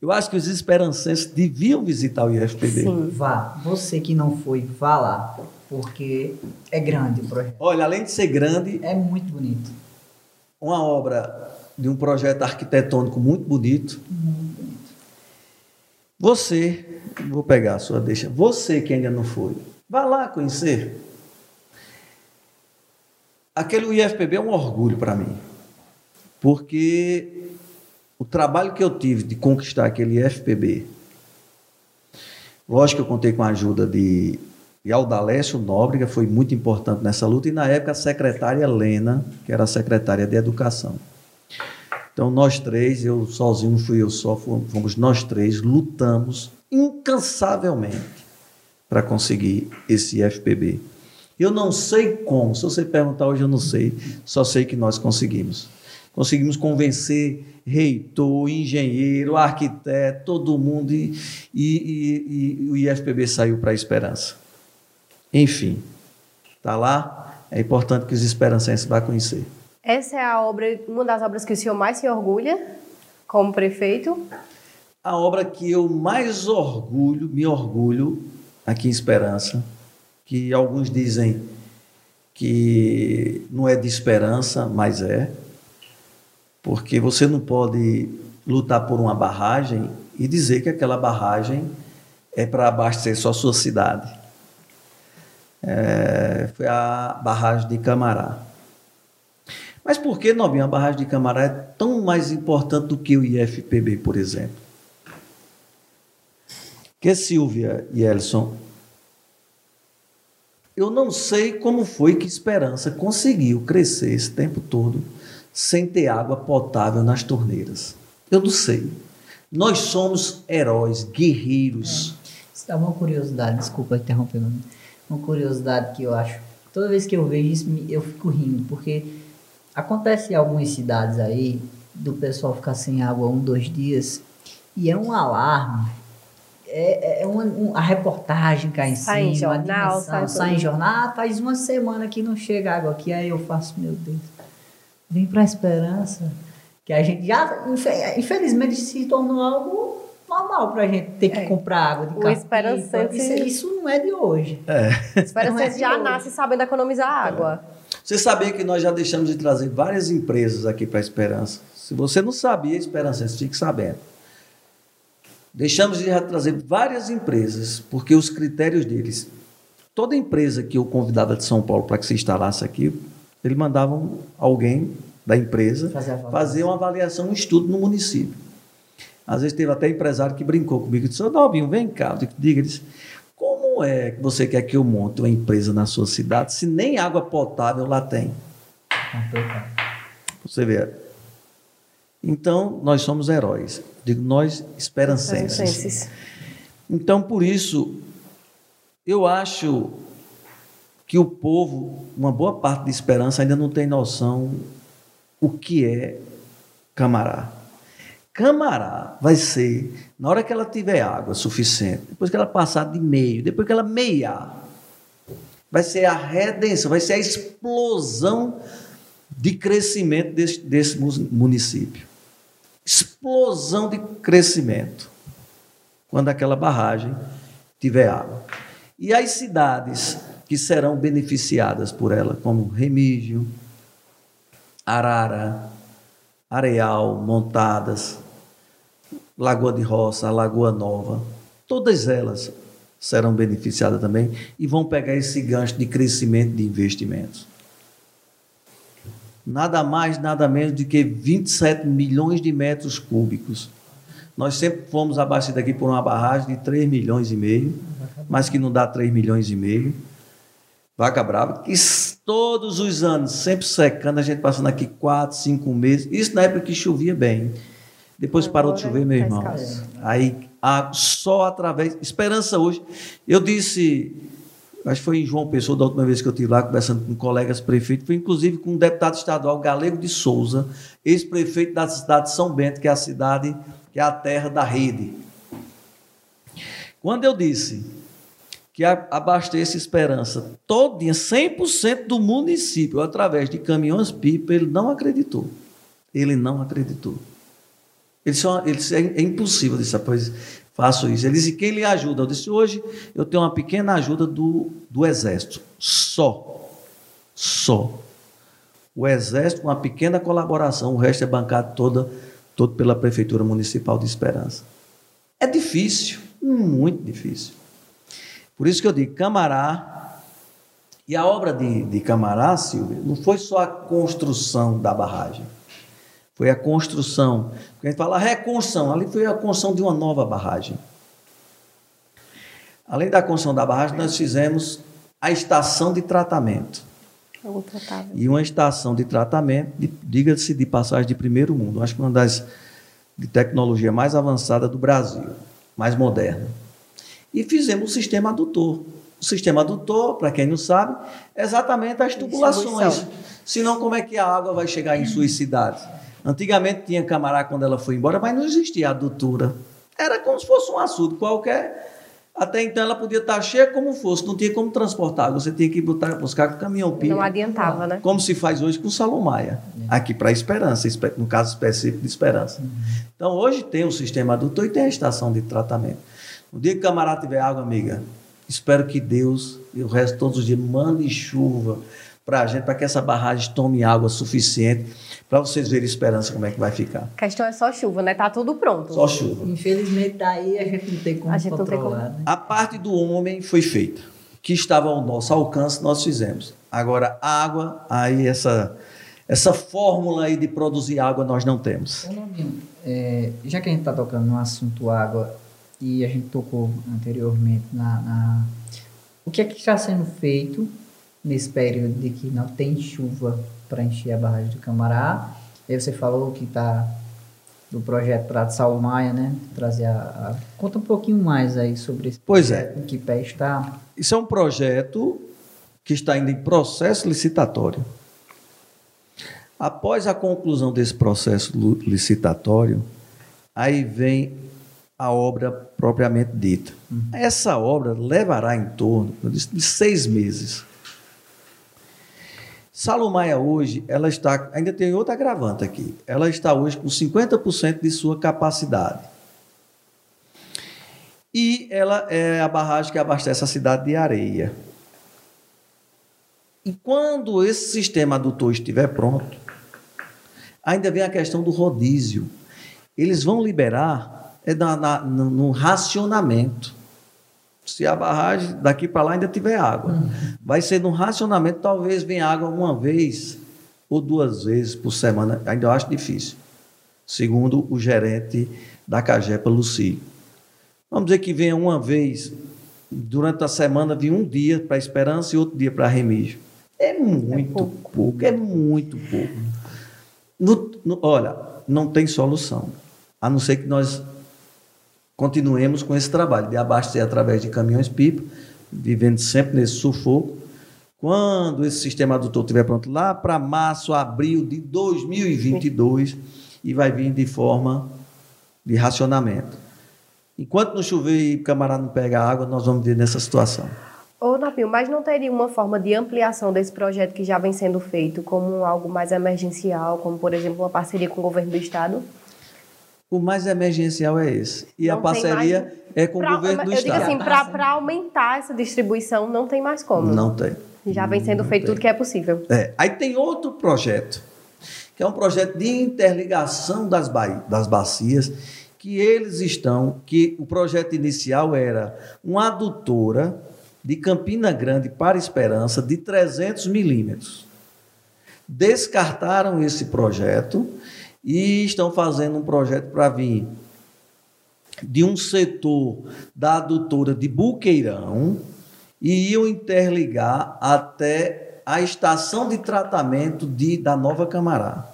Eu acho que os esperancenses deviam visitar o IFPB. Sim, vá. Você que não foi, vá lá porque é grande o projeto. Olha, além de ser grande, é muito bonito. Uma obra de um projeto arquitetônico muito bonito. Você, vou pegar a sua deixa, você que ainda não foi, vá lá conhecer. Aquele IFPB é um orgulho para mim, porque o trabalho que eu tive de conquistar aquele IFPB, lógico que eu contei com a ajuda de e Aldalécio Nóbrega foi muito importante nessa luta, e na época a secretária Helena, que era a secretária de Educação. Então nós três, eu sozinho, fui eu só, fomos nós três, lutamos incansavelmente para conseguir esse FPB. Eu não sei como, se você perguntar hoje eu não sei, só sei que nós conseguimos. Conseguimos convencer reitor, engenheiro, arquiteto, todo mundo, e, e, e, e o IFPB saiu para a esperança. Enfim, está lá. É importante que os esperancenses vá conhecer. Essa é a obra, uma das obras que o senhor mais se orgulha como prefeito? A obra que eu mais orgulho, me orgulho aqui em Esperança, que alguns dizem que não é de esperança, mas é, porque você não pode lutar por uma barragem e dizer que aquela barragem é para abastecer só a sua cidade é, foi a barragem de Camará. Mas por que, Nobinho, a barragem de Camará é tão mais importante do que o IFPB, por exemplo? Que Silvia e Elson, eu não sei como foi que Esperança conseguiu crescer esse tempo todo sem ter água potável nas torneiras. Eu não sei. Nós somos heróis, guerreiros. É. Isso dá uma curiosidade, desculpa interromper, uma curiosidade que eu acho Toda vez que eu vejo isso, eu fico rindo, porque acontece em algumas cidades aí do pessoal ficar sem água um, dois dias e é um alarme. É, é, é uma, um, a reportagem cai em sai cima, em jornal, sai, sai em jornal. Ah, faz uma semana que não chega água aqui, aí eu faço, meu Deus, vem para a esperança. Que a gente já, infelizmente, se tornou algo normal para a gente ter que é. comprar água de O esperançante... Isso, isso, não é de hoje. É. O esperançante é já hoje. nasce sabendo economizar água. Você sabia que nós já deixamos de trazer várias empresas aqui para a Esperança? Se você não sabia, Esperança, fique sabendo. Deixamos de trazer várias empresas, porque os critérios deles. Toda empresa que eu convidava de São Paulo para que se instalasse aqui, eles mandavam alguém da empresa fazer, fazer uma avaliação, um estudo no município. Às vezes teve até empresário que brincou comigo e disse: Ô Dalvinho, vem cá, diga, ele disse, como é que você quer que eu monte uma empresa na sua cidade se nem água potável lá tem? Você vê. Então, nós somos heróis. Digo, nós esperancenses. esperancenses. Então, por isso, eu acho que o povo, uma boa parte de esperança, ainda não tem noção o que é camará. Camará vai ser, na hora que ela tiver água suficiente, depois que ela passar de meio, depois que ela meiar, vai ser a redenção, vai ser a explosão de crescimento desse, desse município. Explosão de crescimento. Quando aquela barragem tiver água. E as cidades que serão beneficiadas por ela, como Remígio, Arara, Areal, Montadas, Lagoa de Roça, Lagoa Nova, todas elas serão beneficiadas também e vão pegar esse gancho de crescimento de investimentos. Nada mais, nada menos do que 27 milhões de metros cúbicos. Nós sempre fomos abastecidos aqui por uma barragem de 3 milhões e meio, mas que não dá 3 milhões e meio. Vaca Brava, que todos os anos, sempre secando, a gente passando aqui quatro, cinco meses. Isso na época que chovia bem. Depois Agora parou de chover, meu irmão. Aí, a, só através. Esperança hoje. Eu disse, acho que foi em João Pessoa, da última vez que eu estive lá, conversando com colegas prefeitos, foi inclusive com um deputado estadual, Galego de Souza, ex-prefeito da cidade de São Bento, que é a cidade, que é a terra da rede. Quando eu disse que abastece Esperança todinha, 100% do município, através de caminhões-pipa, ele não acreditou. Ele não acreditou. É, é impossível, disse, pois faço isso. Ele disse, quem lhe ajuda? Eu disse, hoje eu tenho uma pequena ajuda do, do Exército, só. Só. O Exército, uma pequena colaboração, o resto é bancado toda, todo pela Prefeitura Municipal de Esperança. É difícil, muito difícil. Por isso que eu digo, Camará, e a obra de, de Camará, Silvia, não foi só a construção da barragem, foi a construção. Porque a gente fala reconstrução, ali foi a construção de uma nova barragem. Além da construção da barragem, nós fizemos a estação de tratamento. E uma estação de tratamento, diga-se de passagem de primeiro mundo, acho que uma das de tecnologia mais avançada do Brasil, mais moderna e fizemos o sistema adutor. O sistema adutor, para quem não sabe, é exatamente as tubulações. Senão, como é que a água vai chegar em suas cidades? Antigamente tinha camará quando ela foi embora, mas não existia adutora. Era como se fosse um açude qualquer. Até então ela podia estar cheia como fosse, não tinha como transportar. Você tinha que botar, buscar com o caminhão pipa. Não adiantava, né? Como se faz hoje com o Salomaia, aqui para Esperança, no caso específico de Esperança. Então hoje tem o sistema adutor e tem a estação de tratamento. No dia que o camarada tiver água, amiga, espero que Deus e o resto todos os dias mande chuva para a gente, para que essa barragem tome água suficiente para vocês verem esperança como é que vai ficar. A questão é só chuva, né? Tá tudo pronto. Só chuva. Infelizmente daí a gente não tem como a gente controlar. Não tem como... Né? A parte do homem foi feita. O que estava ao nosso alcance nós fizemos. Agora a água, aí essa essa fórmula aí de produzir água nós não temos. É, já que a gente está tocando no assunto água, e a gente tocou anteriormente na, na o que é que está sendo feito nesse período de que não tem chuva para encher a barragem do Camará. Aí você falou que está do projeto para Saulo Maia, né? Trazer a, a, Conta um pouquinho mais aí sobre esse pois é. em que pé está. Isso é um projeto que está ainda em processo licitatório. Após a conclusão desse processo licitatório, aí vem a obra propriamente dita. Uhum. Essa obra levará em torno de seis meses. Salomaia hoje, ela está, ainda tem outra agravante aqui, ela está hoje com 50% de sua capacidade. E ela é a barragem que abastece a cidade de Areia. E quando esse sistema adutor estiver pronto, ainda vem a questão do rodízio. Eles vão liberar é na, na, no, racionamento. Se a barragem daqui para lá ainda tiver água, uhum. vai ser no racionamento, talvez venha água uma vez ou duas vezes por semana, ainda eu acho difícil, segundo o gerente da Cagepa, Lucílio. Vamos dizer que venha uma vez durante a semana, vem um dia para Esperança e outro dia para Remígio. É muito é pouco. pouco. é muito pouco. No, no, olha, não tem solução, a não ser que nós continuemos com esse trabalho de abastecer através de caminhões-pipa, vivendo sempre nesse sufoco. Quando esse sistema adutor estiver pronto, lá para março, abril de 2022, e vai vir de forma de racionamento. Enquanto não chover e o camarada não pega água, nós vamos ver nessa situação. Ô, Napio, mas não teria uma forma de ampliação desse projeto que já vem sendo feito, como algo mais emergencial, como, por exemplo, uma parceria com o governo do Estado? O mais emergencial é esse. E não a parceria mais... é com pra, o governo do eu Estado. Eu digo assim, para aumentar essa distribuição, não tem mais como. Não tem. Já vem sendo não feito tem. tudo que é possível. É. Aí tem outro projeto, que é um projeto de interligação das, ba das bacias que eles estão, que o projeto inicial era uma adutora de Campina Grande para Esperança de 300 milímetros. Descartaram esse projeto e estão fazendo um projeto para vir de um setor da adutora de Buqueirão e iam interligar até a estação de tratamento de, da Nova Camará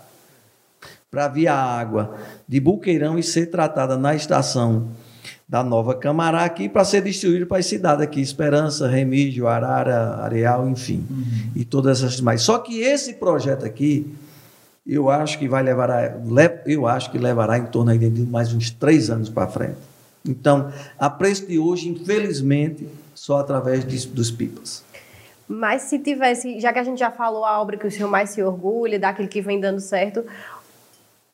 para vir a água de Buqueirão e ser tratada na estação da Nova Camará aqui para ser distribuída para as cidades aqui, Esperança, Remígio, Arara, Areal, enfim, uhum. e todas essas demais. Só que esse projeto aqui, eu acho que vai levar, eu acho que levará em torno de mais uns três anos para frente. Então, a preço de hoje, infelizmente, só através dos pipas. Mas se tivesse, já que a gente já falou a obra que o senhor mais se orgulha, daquele que vem dando certo,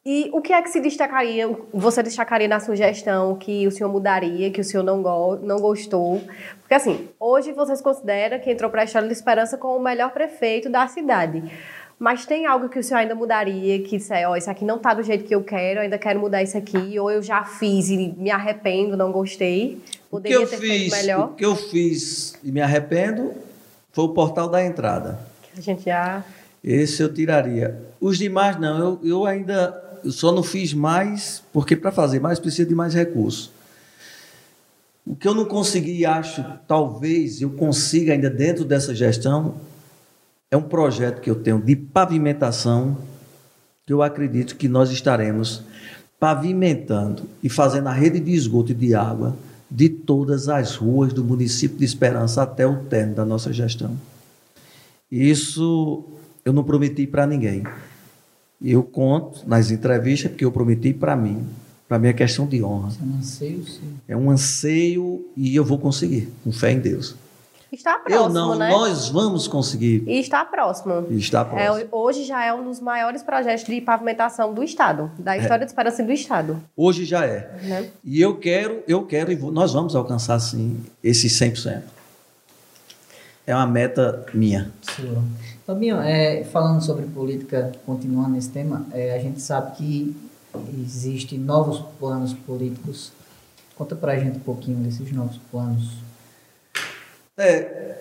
e o que é que se destacaria, você destacaria na sugestão que o senhor mudaria, que o senhor não, go não gostou? Porque assim, hoje vocês consideram que entrou para a História de Esperança como o melhor prefeito da cidade. Mas tem algo que o senhor ainda mudaria, que disser, ó, oh, isso aqui não está do jeito que eu quero, ainda quero mudar isso aqui, ou eu já fiz e me arrependo, não gostei, poderia o que eu ter fiz, feito melhor? O que eu fiz e me arrependo foi o portal da entrada. A gente já... Esse eu tiraria. Os demais não, eu, eu ainda eu só não fiz mais, porque para fazer mais precisa de mais recursos. O que eu não consegui, acho, talvez eu consiga ainda dentro dessa gestão, é um projeto que eu tenho de pavimentação, que eu acredito que nós estaremos pavimentando e fazendo a rede de esgoto e de água de todas as ruas do município de Esperança até o término da nossa gestão. Isso eu não prometi para ninguém. Eu conto nas entrevistas porque eu prometi para mim. Para mim é questão de honra. É um anseio, sim. É um anseio e eu vou conseguir, com fé em Deus. Está próximo, eu não, né? nós vamos conseguir. E está próximo. E está próximo. É, hoje já é um dos maiores projetos de pavimentação do Estado, da é. história é. de esperança do Estado. Hoje já é. Né? E eu quero, eu quero e nós vamos alcançar sim esses 100%. É uma meta minha. Sim. Fabinho, é, falando sobre política, continuando nesse tema, é, a gente sabe que existem novos planos políticos. Conta pra gente um pouquinho desses novos planos. É,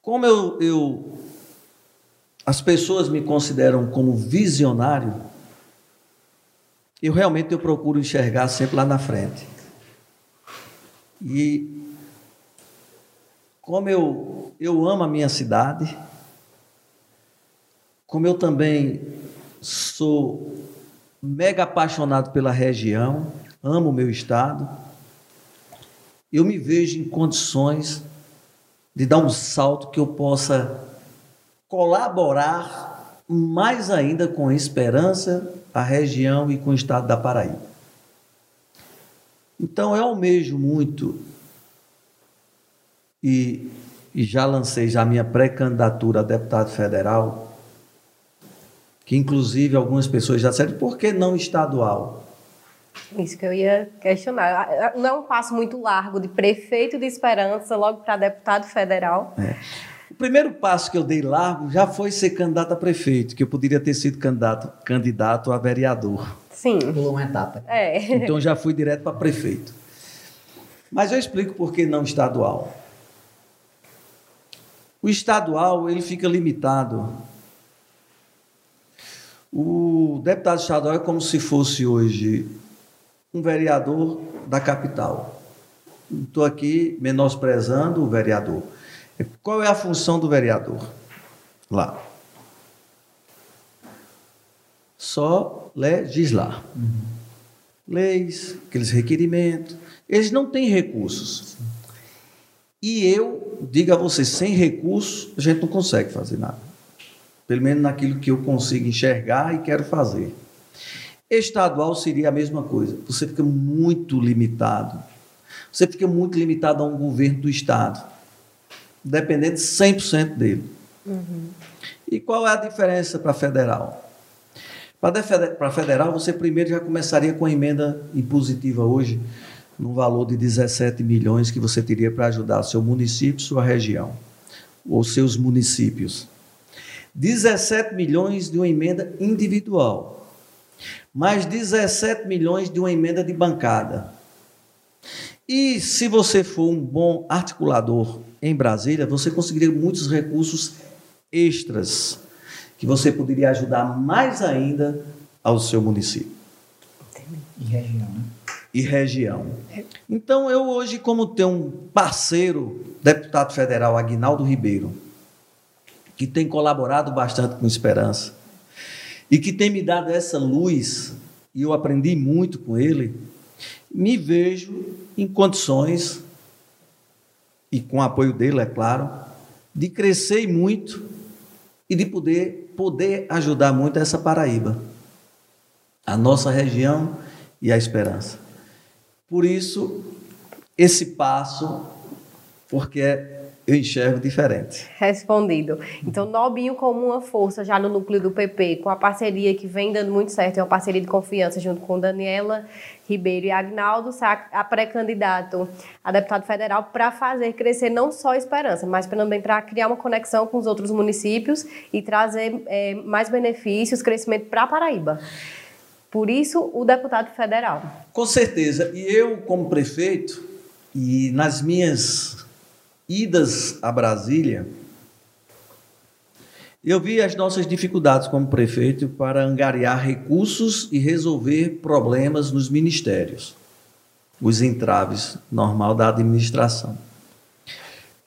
como eu, eu as pessoas me consideram como visionário, eu realmente eu procuro enxergar sempre lá na frente. E como eu, eu amo a minha cidade, como eu também sou mega apaixonado pela região, amo o meu estado, eu me vejo em condições de dar um salto que eu possa colaborar mais ainda com a esperança, a região e com o estado da Paraíba. Então eu almejo muito e, e já lancei já minha pré-candidatura a deputado federal, que inclusive algumas pessoas já disseram, por que não estadual? Isso que eu ia questionar. Não é um passo muito largo de prefeito de Esperança logo para deputado federal. É. O primeiro passo que eu dei largo já foi ser candidato a prefeito, que eu poderia ter sido candidato, candidato a vereador. Sim. Pulou uma etapa. É. Então já fui direto para prefeito. Mas eu explico por que não estadual. O estadual ele fica limitado. O deputado estadual é como se fosse hoje um vereador da capital. Estou aqui menosprezando o vereador. Qual é a função do vereador lá? Só legislar. Leis, aqueles requerimentos. Eles não têm recursos. E eu digo a você, sem recursos, a gente não consegue fazer nada. Pelo menos naquilo que eu consigo enxergar e quero fazer. Estadual seria a mesma coisa. Você fica muito limitado. Você fica muito limitado a um governo do Estado, dependendo 100% dele. Uhum. E qual é a diferença para federal? Para federal, você primeiro já começaria com a emenda impositiva hoje, no valor de 17 milhões que você teria para ajudar seu município, sua região, ou seus municípios. 17 milhões de uma emenda individual mais 17 milhões de uma emenda de bancada. E se você for um bom articulador em Brasília, você conseguiria muitos recursos extras que você poderia ajudar mais ainda ao seu município. E região. Né? E região. Então, eu hoje, como tenho um parceiro, deputado federal Aguinaldo Ribeiro, que tem colaborado bastante com Esperança, e que tem me dado essa luz, e eu aprendi muito com ele, me vejo em condições, e com o apoio dele, é claro, de crescer muito e de poder, poder ajudar muito essa Paraíba, a nossa região e a esperança. Por isso, esse passo, porque é eu enxergo diferente. Respondido. Então, Nobinho como uma força já no núcleo do PP, com a parceria que vem dando muito certo, é uma parceria de confiança junto com Daniela Ribeiro e Agnaldo, a pré-candidato a deputado federal para fazer crescer não só a Esperança, mas também para criar uma conexão com os outros municípios e trazer é, mais benefícios, crescimento para a Paraíba. Por isso, o deputado federal. Com certeza. E eu, como prefeito, e nas minhas idas a Brasília, eu vi as nossas dificuldades como prefeito para angariar recursos e resolver problemas nos ministérios, os entraves normal da administração.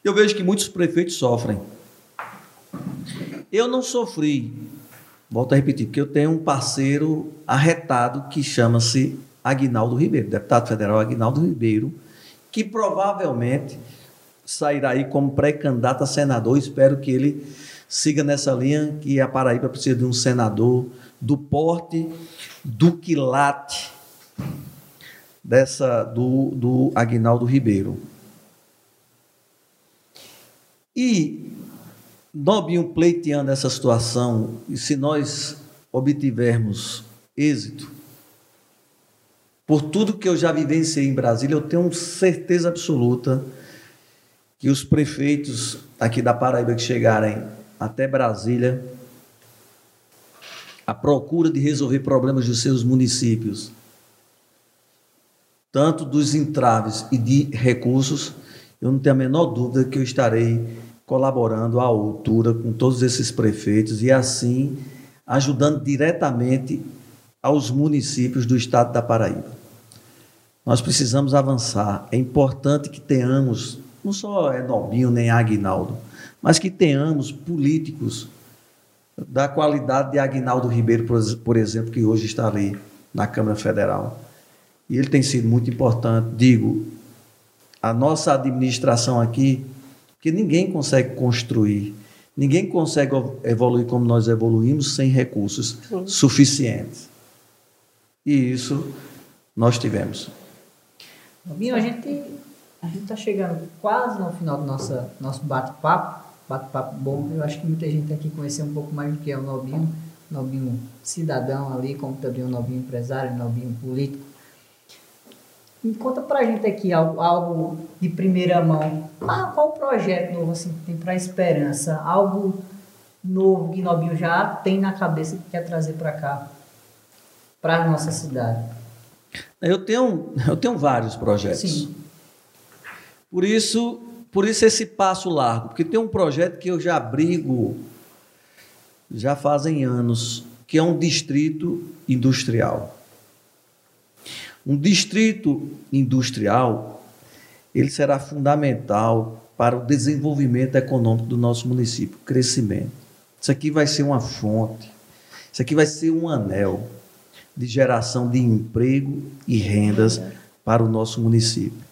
Eu vejo que muitos prefeitos sofrem. Eu não sofri, volto a repetir, porque eu tenho um parceiro arretado que chama-se Aguinaldo Ribeiro, deputado federal Aguinaldo Ribeiro, que provavelmente sairá aí como pré-candidato a senador. Espero que ele siga nessa linha, que a Paraíba precisa de um senador do porte, do quilate dessa, do, do Aguinaldo Ribeiro. E Nobinho pleiteando essa situação, e se nós obtivermos êxito, por tudo que eu já vivenciei em Brasília, eu tenho certeza absoluta que os prefeitos aqui da Paraíba que chegarem até Brasília à procura de resolver problemas dos seus municípios, tanto dos entraves e de recursos, eu não tenho a menor dúvida que eu estarei colaborando à altura com todos esses prefeitos e assim ajudando diretamente aos municípios do estado da Paraíba. Nós precisamos avançar. É importante que tenhamos não só é Nobinho nem Aguinaldo, mas que tenhamos políticos da qualidade de Aguinaldo Ribeiro, por exemplo, que hoje está ali na Câmara Federal. E ele tem sido muito importante. Digo, a nossa administração aqui Porque ninguém consegue construir, ninguém consegue evoluir como nós evoluímos sem recursos Sim. suficientes. E isso nós tivemos. Binho, a gente a gente está chegando quase no final do nosso, nosso bate-papo. Bate-papo bom. Eu acho que muita gente aqui conheceu um pouco mais do que é o Nobinho. Nobinho cidadão ali, como também o Nobinho empresário, Nobinho político. Conta pra gente aqui algo, algo de primeira mão. Ah, qual projeto novo assim, tem para esperança? Algo novo que Nobinho já tem na cabeça que quer trazer para cá, para nossa cidade? Eu tenho, eu tenho vários projetos. Sim. Por isso, por isso esse passo largo, porque tem um projeto que eu já abrigo já fazem anos, que é um distrito industrial. Um distrito industrial, ele será fundamental para o desenvolvimento econômico do nosso município, crescimento. Isso aqui vai ser uma fonte, isso aqui vai ser um anel de geração de emprego e rendas para o nosso município.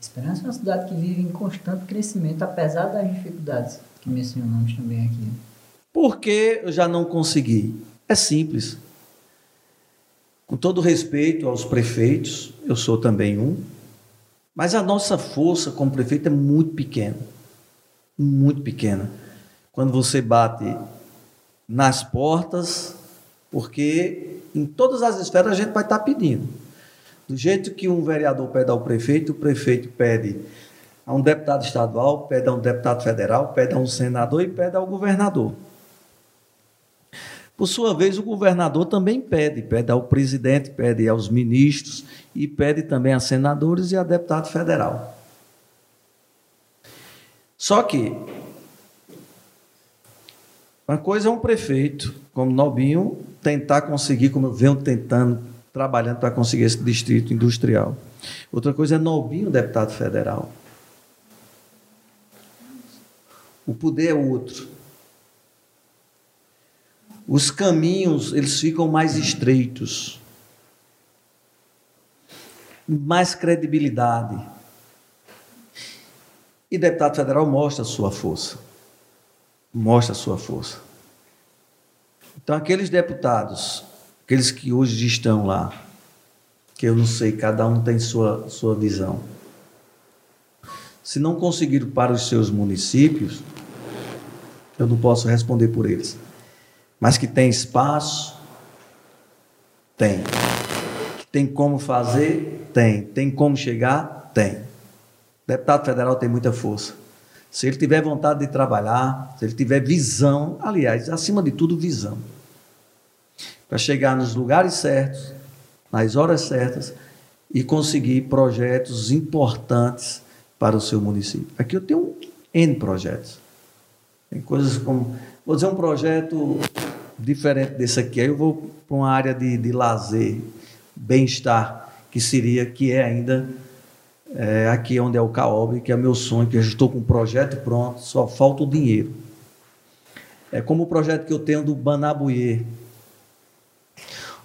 Esperança é uma cidade que vive em constante crescimento, apesar das dificuldades que mencionamos também aqui. Por que eu já não consegui? É simples. Com todo respeito aos prefeitos, eu sou também um, mas a nossa força como prefeito é muito pequena. Muito pequena. Quando você bate nas portas, porque em todas as esferas a gente vai estar pedindo. Do jeito que um vereador pede ao prefeito, o prefeito pede a um deputado estadual, pede a um deputado federal, pede a um senador e pede ao governador. Por sua vez, o governador também pede, pede ao presidente, pede aos ministros e pede também a senadores e a deputado federal. Só que uma coisa é um prefeito, como Nobinho, tentar conseguir, como eu venho tentando trabalhando para conseguir esse distrito industrial. Outra coisa é Nobinho, deputado federal. O poder é outro. Os caminhos, eles ficam mais estreitos. Mais credibilidade. E deputado federal mostra a sua força. Mostra a sua força. Então, aqueles deputados aqueles que hoje estão lá, que eu não sei, cada um tem sua, sua visão. Se não conseguiram para os seus municípios, eu não posso responder por eles. Mas que tem espaço, tem. Que tem como fazer, tem. Tem como chegar, tem. Deputado federal tem muita força. Se ele tiver vontade de trabalhar, se ele tiver visão, aliás, acima de tudo, visão para chegar nos lugares certos, nas horas certas e conseguir projetos importantes para o seu município. Aqui eu tenho N projetos. Tem coisas como. Vou dizer um projeto diferente desse aqui, aí eu vou para uma área de, de lazer, bem-estar, que seria, que é ainda é, aqui onde é o CAOB, que é meu sonho, que eu estou com o projeto pronto, só falta o dinheiro. É como o projeto que eu tenho do Banabuê,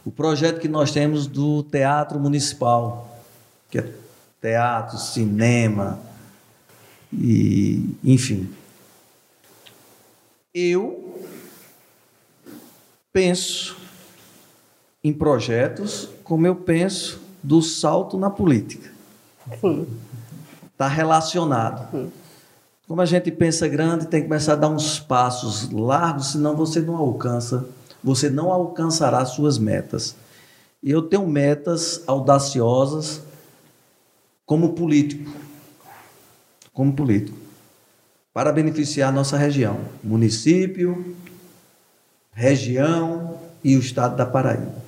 o projeto que nós temos do Teatro Municipal, que é teatro, cinema, e enfim. Eu penso em projetos como eu penso do salto na política. Está relacionado. Como a gente pensa grande, tem que começar a dar uns passos largos, senão você não alcança você não alcançará suas metas. Eu tenho metas audaciosas como político. Como político. Para beneficiar a nossa região, município, região e o estado da Paraíba.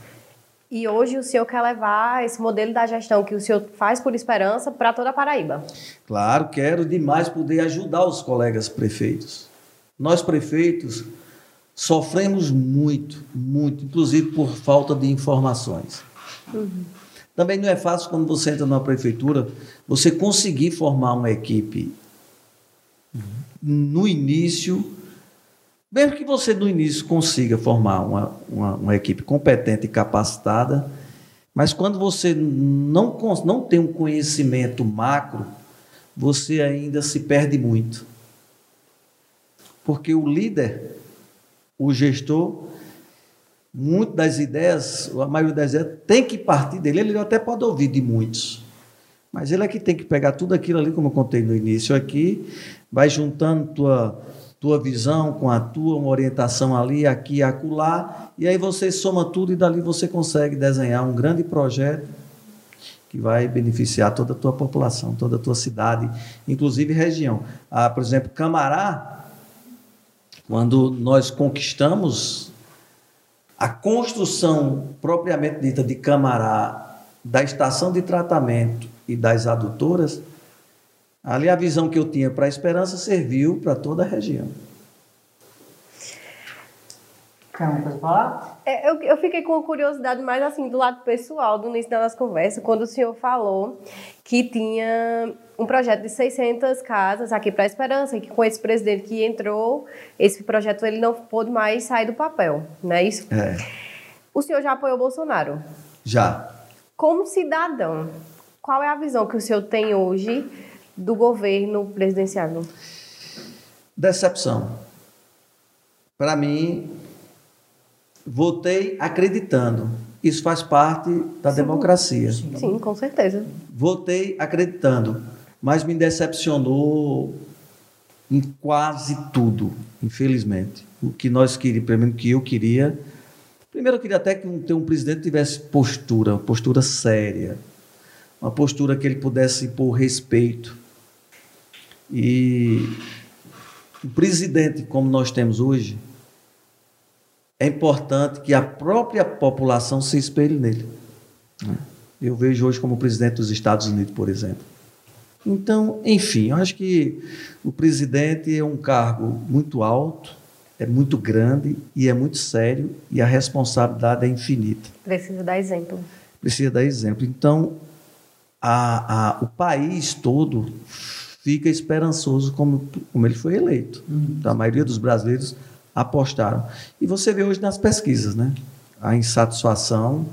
E hoje o senhor quer levar esse modelo da gestão que o senhor faz por esperança para toda a Paraíba? Claro, quero demais poder ajudar os colegas prefeitos. Nós prefeitos sofremos muito, muito, inclusive por falta de informações. Uhum. Também não é fácil quando você entra numa prefeitura, você conseguir formar uma equipe uhum. no início, mesmo que você no início consiga formar uma, uma, uma, equipe competente e capacitada, mas quando você não, não tem um conhecimento macro, você ainda se perde muito. porque o líder, o gestor, muito das ideias, a maioria das ideias tem que partir dele. Ele até pode ouvir de muitos, mas ele é que tem que pegar tudo aquilo ali, como eu contei no início aqui, vai juntando tua tua visão com a tua, uma orientação ali, aqui, acolá, e aí você soma tudo e dali você consegue desenhar um grande projeto que vai beneficiar toda a tua população, toda a tua cidade, inclusive região. Ah, por exemplo, Camará, quando nós conquistamos a construção propriamente dita de Camará, da estação de tratamento e das adutoras, Ali a visão que eu tinha para a esperança serviu para toda a região. Quer uma coisa falar? É, eu, eu fiquei com curiosidade mais assim do lado pessoal, do início da nossa conversa, quando o senhor falou que tinha um projeto de 600 casas aqui para a Esperança e que com esse presidente que entrou, esse projeto ele não pôde mais sair do papel, não é isso? É. O senhor já apoiou o Bolsonaro? Já. Como cidadão, qual é a visão que o senhor tem hoje do governo presidencial? Decepção. Para mim, votei acreditando. Isso faz parte da sim, democracia. Sim, sim, com certeza. Votei acreditando, mas me decepcionou em quase tudo, infelizmente. O que nós queríamos, pelo menos que eu queria. Primeiro, eu queria até que um, ter um presidente tivesse postura, uma postura séria, uma postura que ele pudesse impor respeito e o presidente, como nós temos hoje, é importante que a própria população se espelhe nele. Eu vejo hoje como presidente dos Estados Unidos, por exemplo. Então, enfim, eu acho que o presidente é um cargo muito alto, é muito grande e é muito sério e a responsabilidade é infinita. Precisa dar exemplo. Precisa dar exemplo. Então, a, a, o país todo fica esperançoso como, como ele foi eleito. Uhum. Então, a maioria dos brasileiros apostaram. E você vê hoje nas pesquisas, né? A insatisfação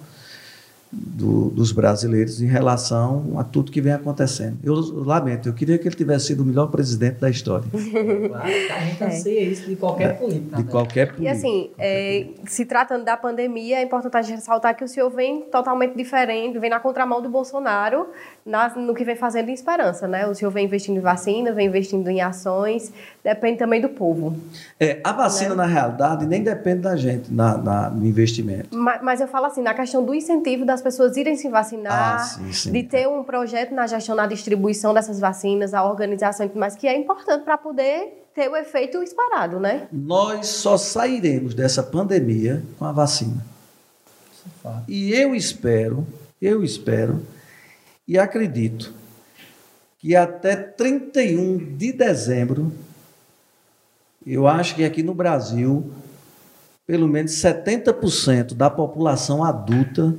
do, dos brasileiros em relação a tudo que vem acontecendo. Eu, lamento, eu queria que ele tivesse sido o melhor presidente da história. Claro, *laughs* a gente anseia é. isso de qualquer é, político. De qualquer político. E assim, é, se tratando da pandemia, é importante a gente ressaltar que o senhor vem totalmente diferente, vem na contramão do Bolsonaro na, no que vem fazendo em esperança, né? O senhor vem investindo em vacina, vem investindo em ações, depende também do povo. É, a vacina, né? na realidade, nem depende da gente na, na, no investimento. Mas, mas, eu falo assim, na questão do incentivo das pessoas irem se vacinar, ah, sim, sim. de ter um projeto na gestão, na distribuição dessas vacinas, a organização, mas que é importante para poder ter o efeito esperado, né? Nós só sairemos dessa pandemia com a vacina. E eu espero, eu espero e acredito que até 31 de dezembro, eu acho que aqui no Brasil, pelo menos 70% da população adulta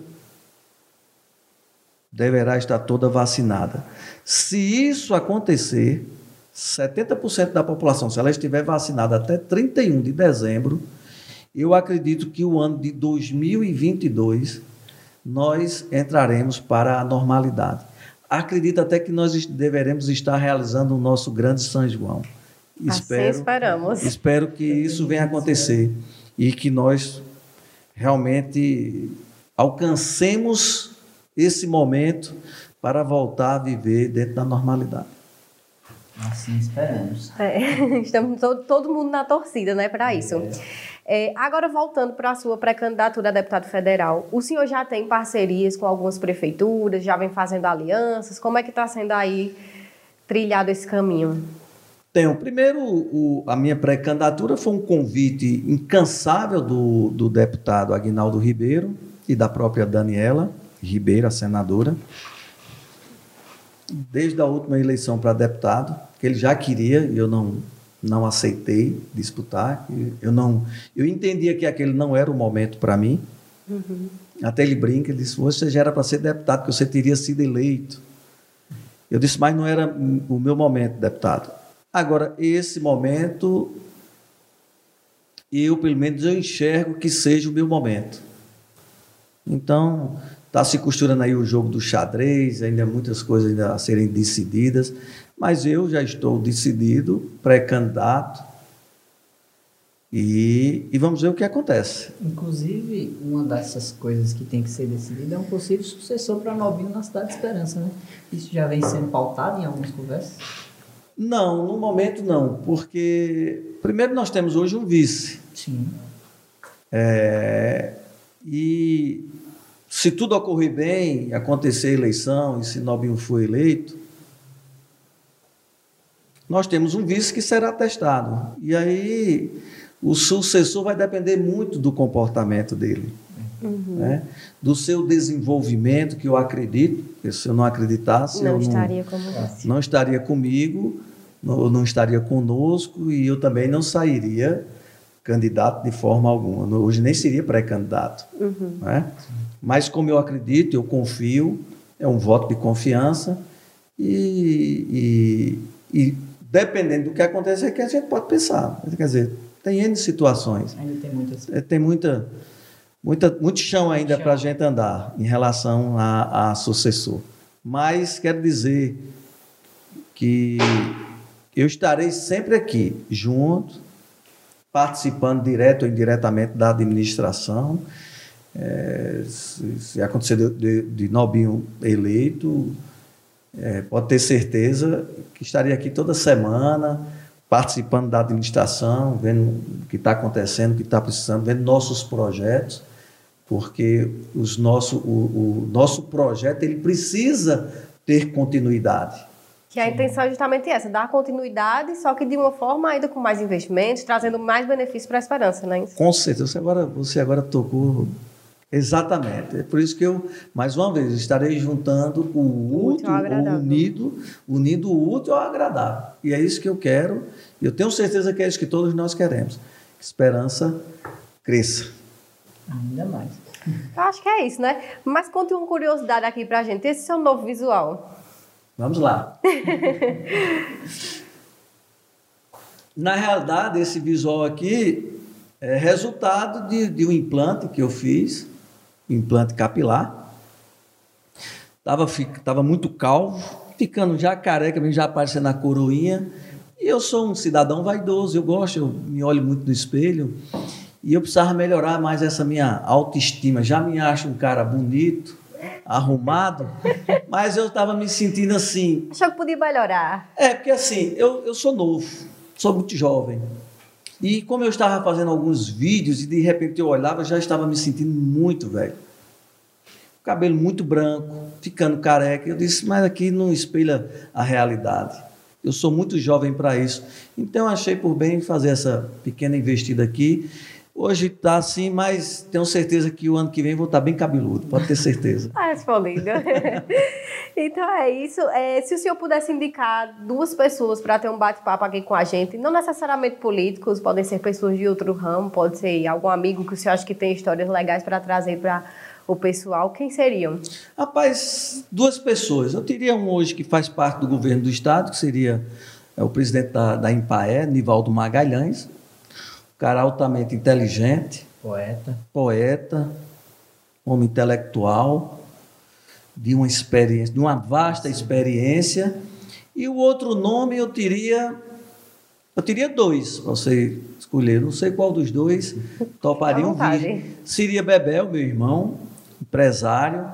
deverá estar toda vacinada. Se isso acontecer, 70% da população, se ela estiver vacinada até 31 de dezembro, eu acredito que o ano de 2022 nós entraremos para a normalidade. Acredito até que nós deveremos estar realizando o nosso grande São João. Assim espero, esperamos. Espero que isso venha acontecer e que nós realmente alcancemos esse momento para voltar a viver dentro da normalidade. Assim esperamos. É, *laughs* estamos todo, todo mundo na torcida, né, para isso. É. É, agora, voltando para a sua pré-candidatura a deputado federal, o senhor já tem parcerias com algumas prefeituras, já vem fazendo alianças? Como é que está sendo aí trilhado esse caminho? Tenho. Primeiro, o, a minha pré-candidatura foi um convite incansável do, do deputado Aguinaldo Ribeiro e da própria Daniela Ribeiro, a senadora, desde a última eleição para deputado, que ele já queria, e eu não não aceitei disputar. Eu não, eu entendia que aquele não era o momento para mim. Uhum. Até ele brinca, ele disse: você já era para ser deputado, que você teria sido eleito. Eu disse: mas não era o meu momento, deputado. Agora, esse momento, eu, pelo menos, eu enxergo que seja o meu momento. Então, está se costurando aí o jogo do xadrez, ainda muitas coisas ainda a serem decididas. Mas eu já estou decidido, pré-candidato, E, e vamos ver o que acontece. Inclusive, uma dessas coisas que tem que ser decidida é um possível sucessor para Novinho na Cidade de Esperança, né? Isso já vem sendo pautado em algumas conversas? Não, no momento não, porque primeiro nós temos hoje um vice. Sim. É, e se tudo ocorrer bem, acontecer a eleição e se Nobinho for eleito, nós temos um vice que será testado. E aí o sucessor vai depender muito do comportamento dele, uhum. né? do seu desenvolvimento, que eu acredito, porque se eu não acreditasse, não eu estaria como você. não estaria comigo, não, não estaria conosco e eu também não sairia candidato de forma alguma. Hoje nem seria pré-candidato. Uhum. Né? Mas como eu acredito, eu confio, é um voto de confiança e, e, e dependendo do que acontecer, que a gente pode pensar. Quer dizer, tem N situações. Ainda tem muitas. É, tem muita, muita, muito chão ainda para a gente andar em relação a, a sucessor. Mas quero dizer que eu estarei sempre aqui, junto, participando direto ou indiretamente da administração. É, se, se, acontecer de, de, de Nobinho eleito, é, pode ter certeza que estarei aqui toda semana participando da administração, vendo o que está acontecendo, o que está precisando, vendo nossos projetos, porque os nosso, o, o nosso projeto ele precisa ter continuidade. Que a intenção é justamente essa, dar continuidade, só que de uma forma ainda com mais investimentos, trazendo mais benefícios para a esperança, não é isso? Com certeza. Você agora, você agora tocou Exatamente. É por isso que eu, mais uma vez, estarei juntando o útil, o unido, unindo o útil ao agradável. E é isso que eu quero. E eu tenho certeza que é isso que todos nós queremos. Que esperança cresça. Ainda mais. Eu acho que é isso, né? Mas conte uma curiosidade aqui pra gente. Esse é o novo visual. Vamos lá. *laughs* Na realidade, esse visual aqui é resultado de, de um implante que eu fiz implante capilar. Estava tava muito calvo, ficando já careca, já aparecendo a coroinha. E eu sou um cidadão vaidoso, eu gosto, eu me olho muito no espelho. E eu precisava melhorar mais essa minha autoestima. Já me acho um cara bonito, arrumado, mas eu estava me sentindo assim. Achou que podia melhorar? É, porque assim, eu, eu sou novo, sou muito jovem. E como eu estava fazendo alguns vídeos e de repente eu olhava, já estava me sentindo muito velho. Cabelo muito branco, ficando careca. Eu disse, mas aqui não espelha a realidade. Eu sou muito jovem para isso. Então achei por bem fazer essa pequena investida aqui Hoje está assim, mas tenho certeza que o ano que vem vou estar tá bem cabeludo, pode ter certeza. *laughs* ah, respondido. *laughs* então é isso. É, se o senhor pudesse indicar duas pessoas para ter um bate-papo aqui com a gente, não necessariamente políticos, podem ser pessoas de outro ramo, pode ser algum amigo que o senhor acha que tem histórias legais para trazer para o pessoal, quem seriam? Rapaz, duas pessoas. Eu teria um hoje que faz parte do governo do estado, que seria é, o presidente da, da Impaé, Nivaldo Magalhães cara altamente inteligente, poeta, poeta, homem intelectual, de uma experiência, de uma vasta experiência. E o outro nome eu teria, eu teria dois para você escolher. Não sei qual dos dois *laughs* toparia um vídeo. Seria Bebel, meu irmão, empresário,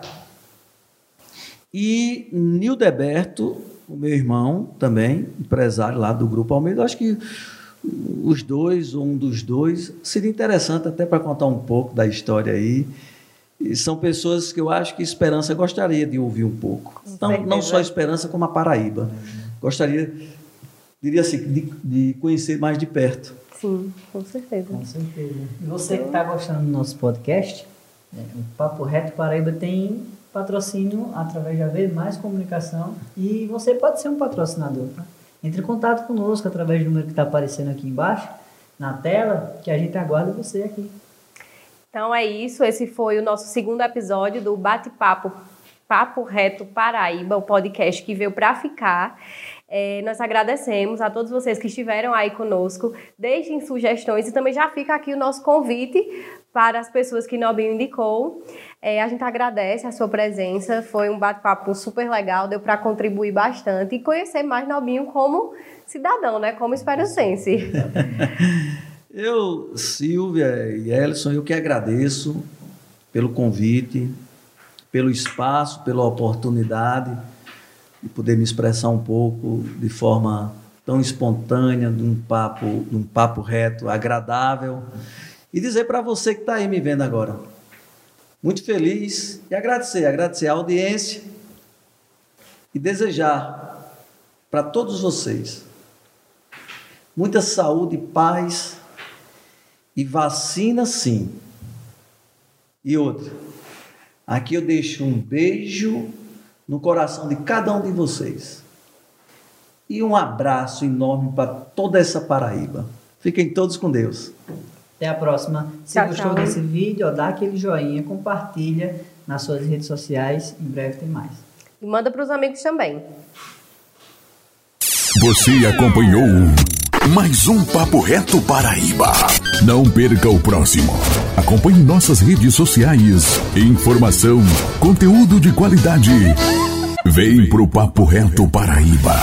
e Nildeberto, o meu irmão também, empresário lá do Grupo Almeida. Acho que os dois, ou um dos dois. Seria interessante até para contar um pouco da história aí. E são pessoas que eu acho que Esperança gostaria de ouvir um pouco. Não, não só Esperança, como a Paraíba. Gostaria, diria assim, de, de conhecer mais de perto. Sim, com certeza. Com certeza. E você que está gostando do nosso podcast, é, o Papo Reto Paraíba tem patrocínio através da V Mais Comunicação e você pode ser um patrocinador. Tá? Entre em contato conosco através do número que está aparecendo aqui embaixo, na tela, que a gente aguarda você aqui. Então é isso, esse foi o nosso segundo episódio do Bate-Papo Papo Reto Paraíba, o podcast que veio para ficar. É, nós agradecemos a todos vocês que estiveram aí conosco. Deixem sugestões e também já fica aqui o nosso convite para as pessoas que Nobinho indicou. É, a gente agradece a sua presença, foi um bate-papo super legal, deu para contribuir bastante e conhecer mais Nobinho como cidadão, né? como esperancense. *laughs* Eu, Silvia e Ellison, eu que agradeço pelo convite, pelo espaço, pela oportunidade de poder me expressar um pouco de forma tão espontânea, de um papo, de um papo reto, agradável. E dizer para você que está aí me vendo agora, muito feliz e agradecer, agradecer a audiência e desejar para todos vocês muita saúde, paz e vacina sim. E outra, aqui eu deixo um beijo no coração de cada um de vocês. E um abraço enorme para toda essa Paraíba. Fiquem todos com Deus. Até a próxima. Se Tchau, gostou tchau. desse vídeo, ó, dá aquele joinha, compartilha nas suas redes sociais. Em breve tem mais. E manda para os amigos também. Você acompanhou mais um Papo Reto Paraíba. Não perca o próximo. Acompanhe nossas redes sociais. Informação, conteúdo de qualidade. Vem pro Papo Reto Paraíba.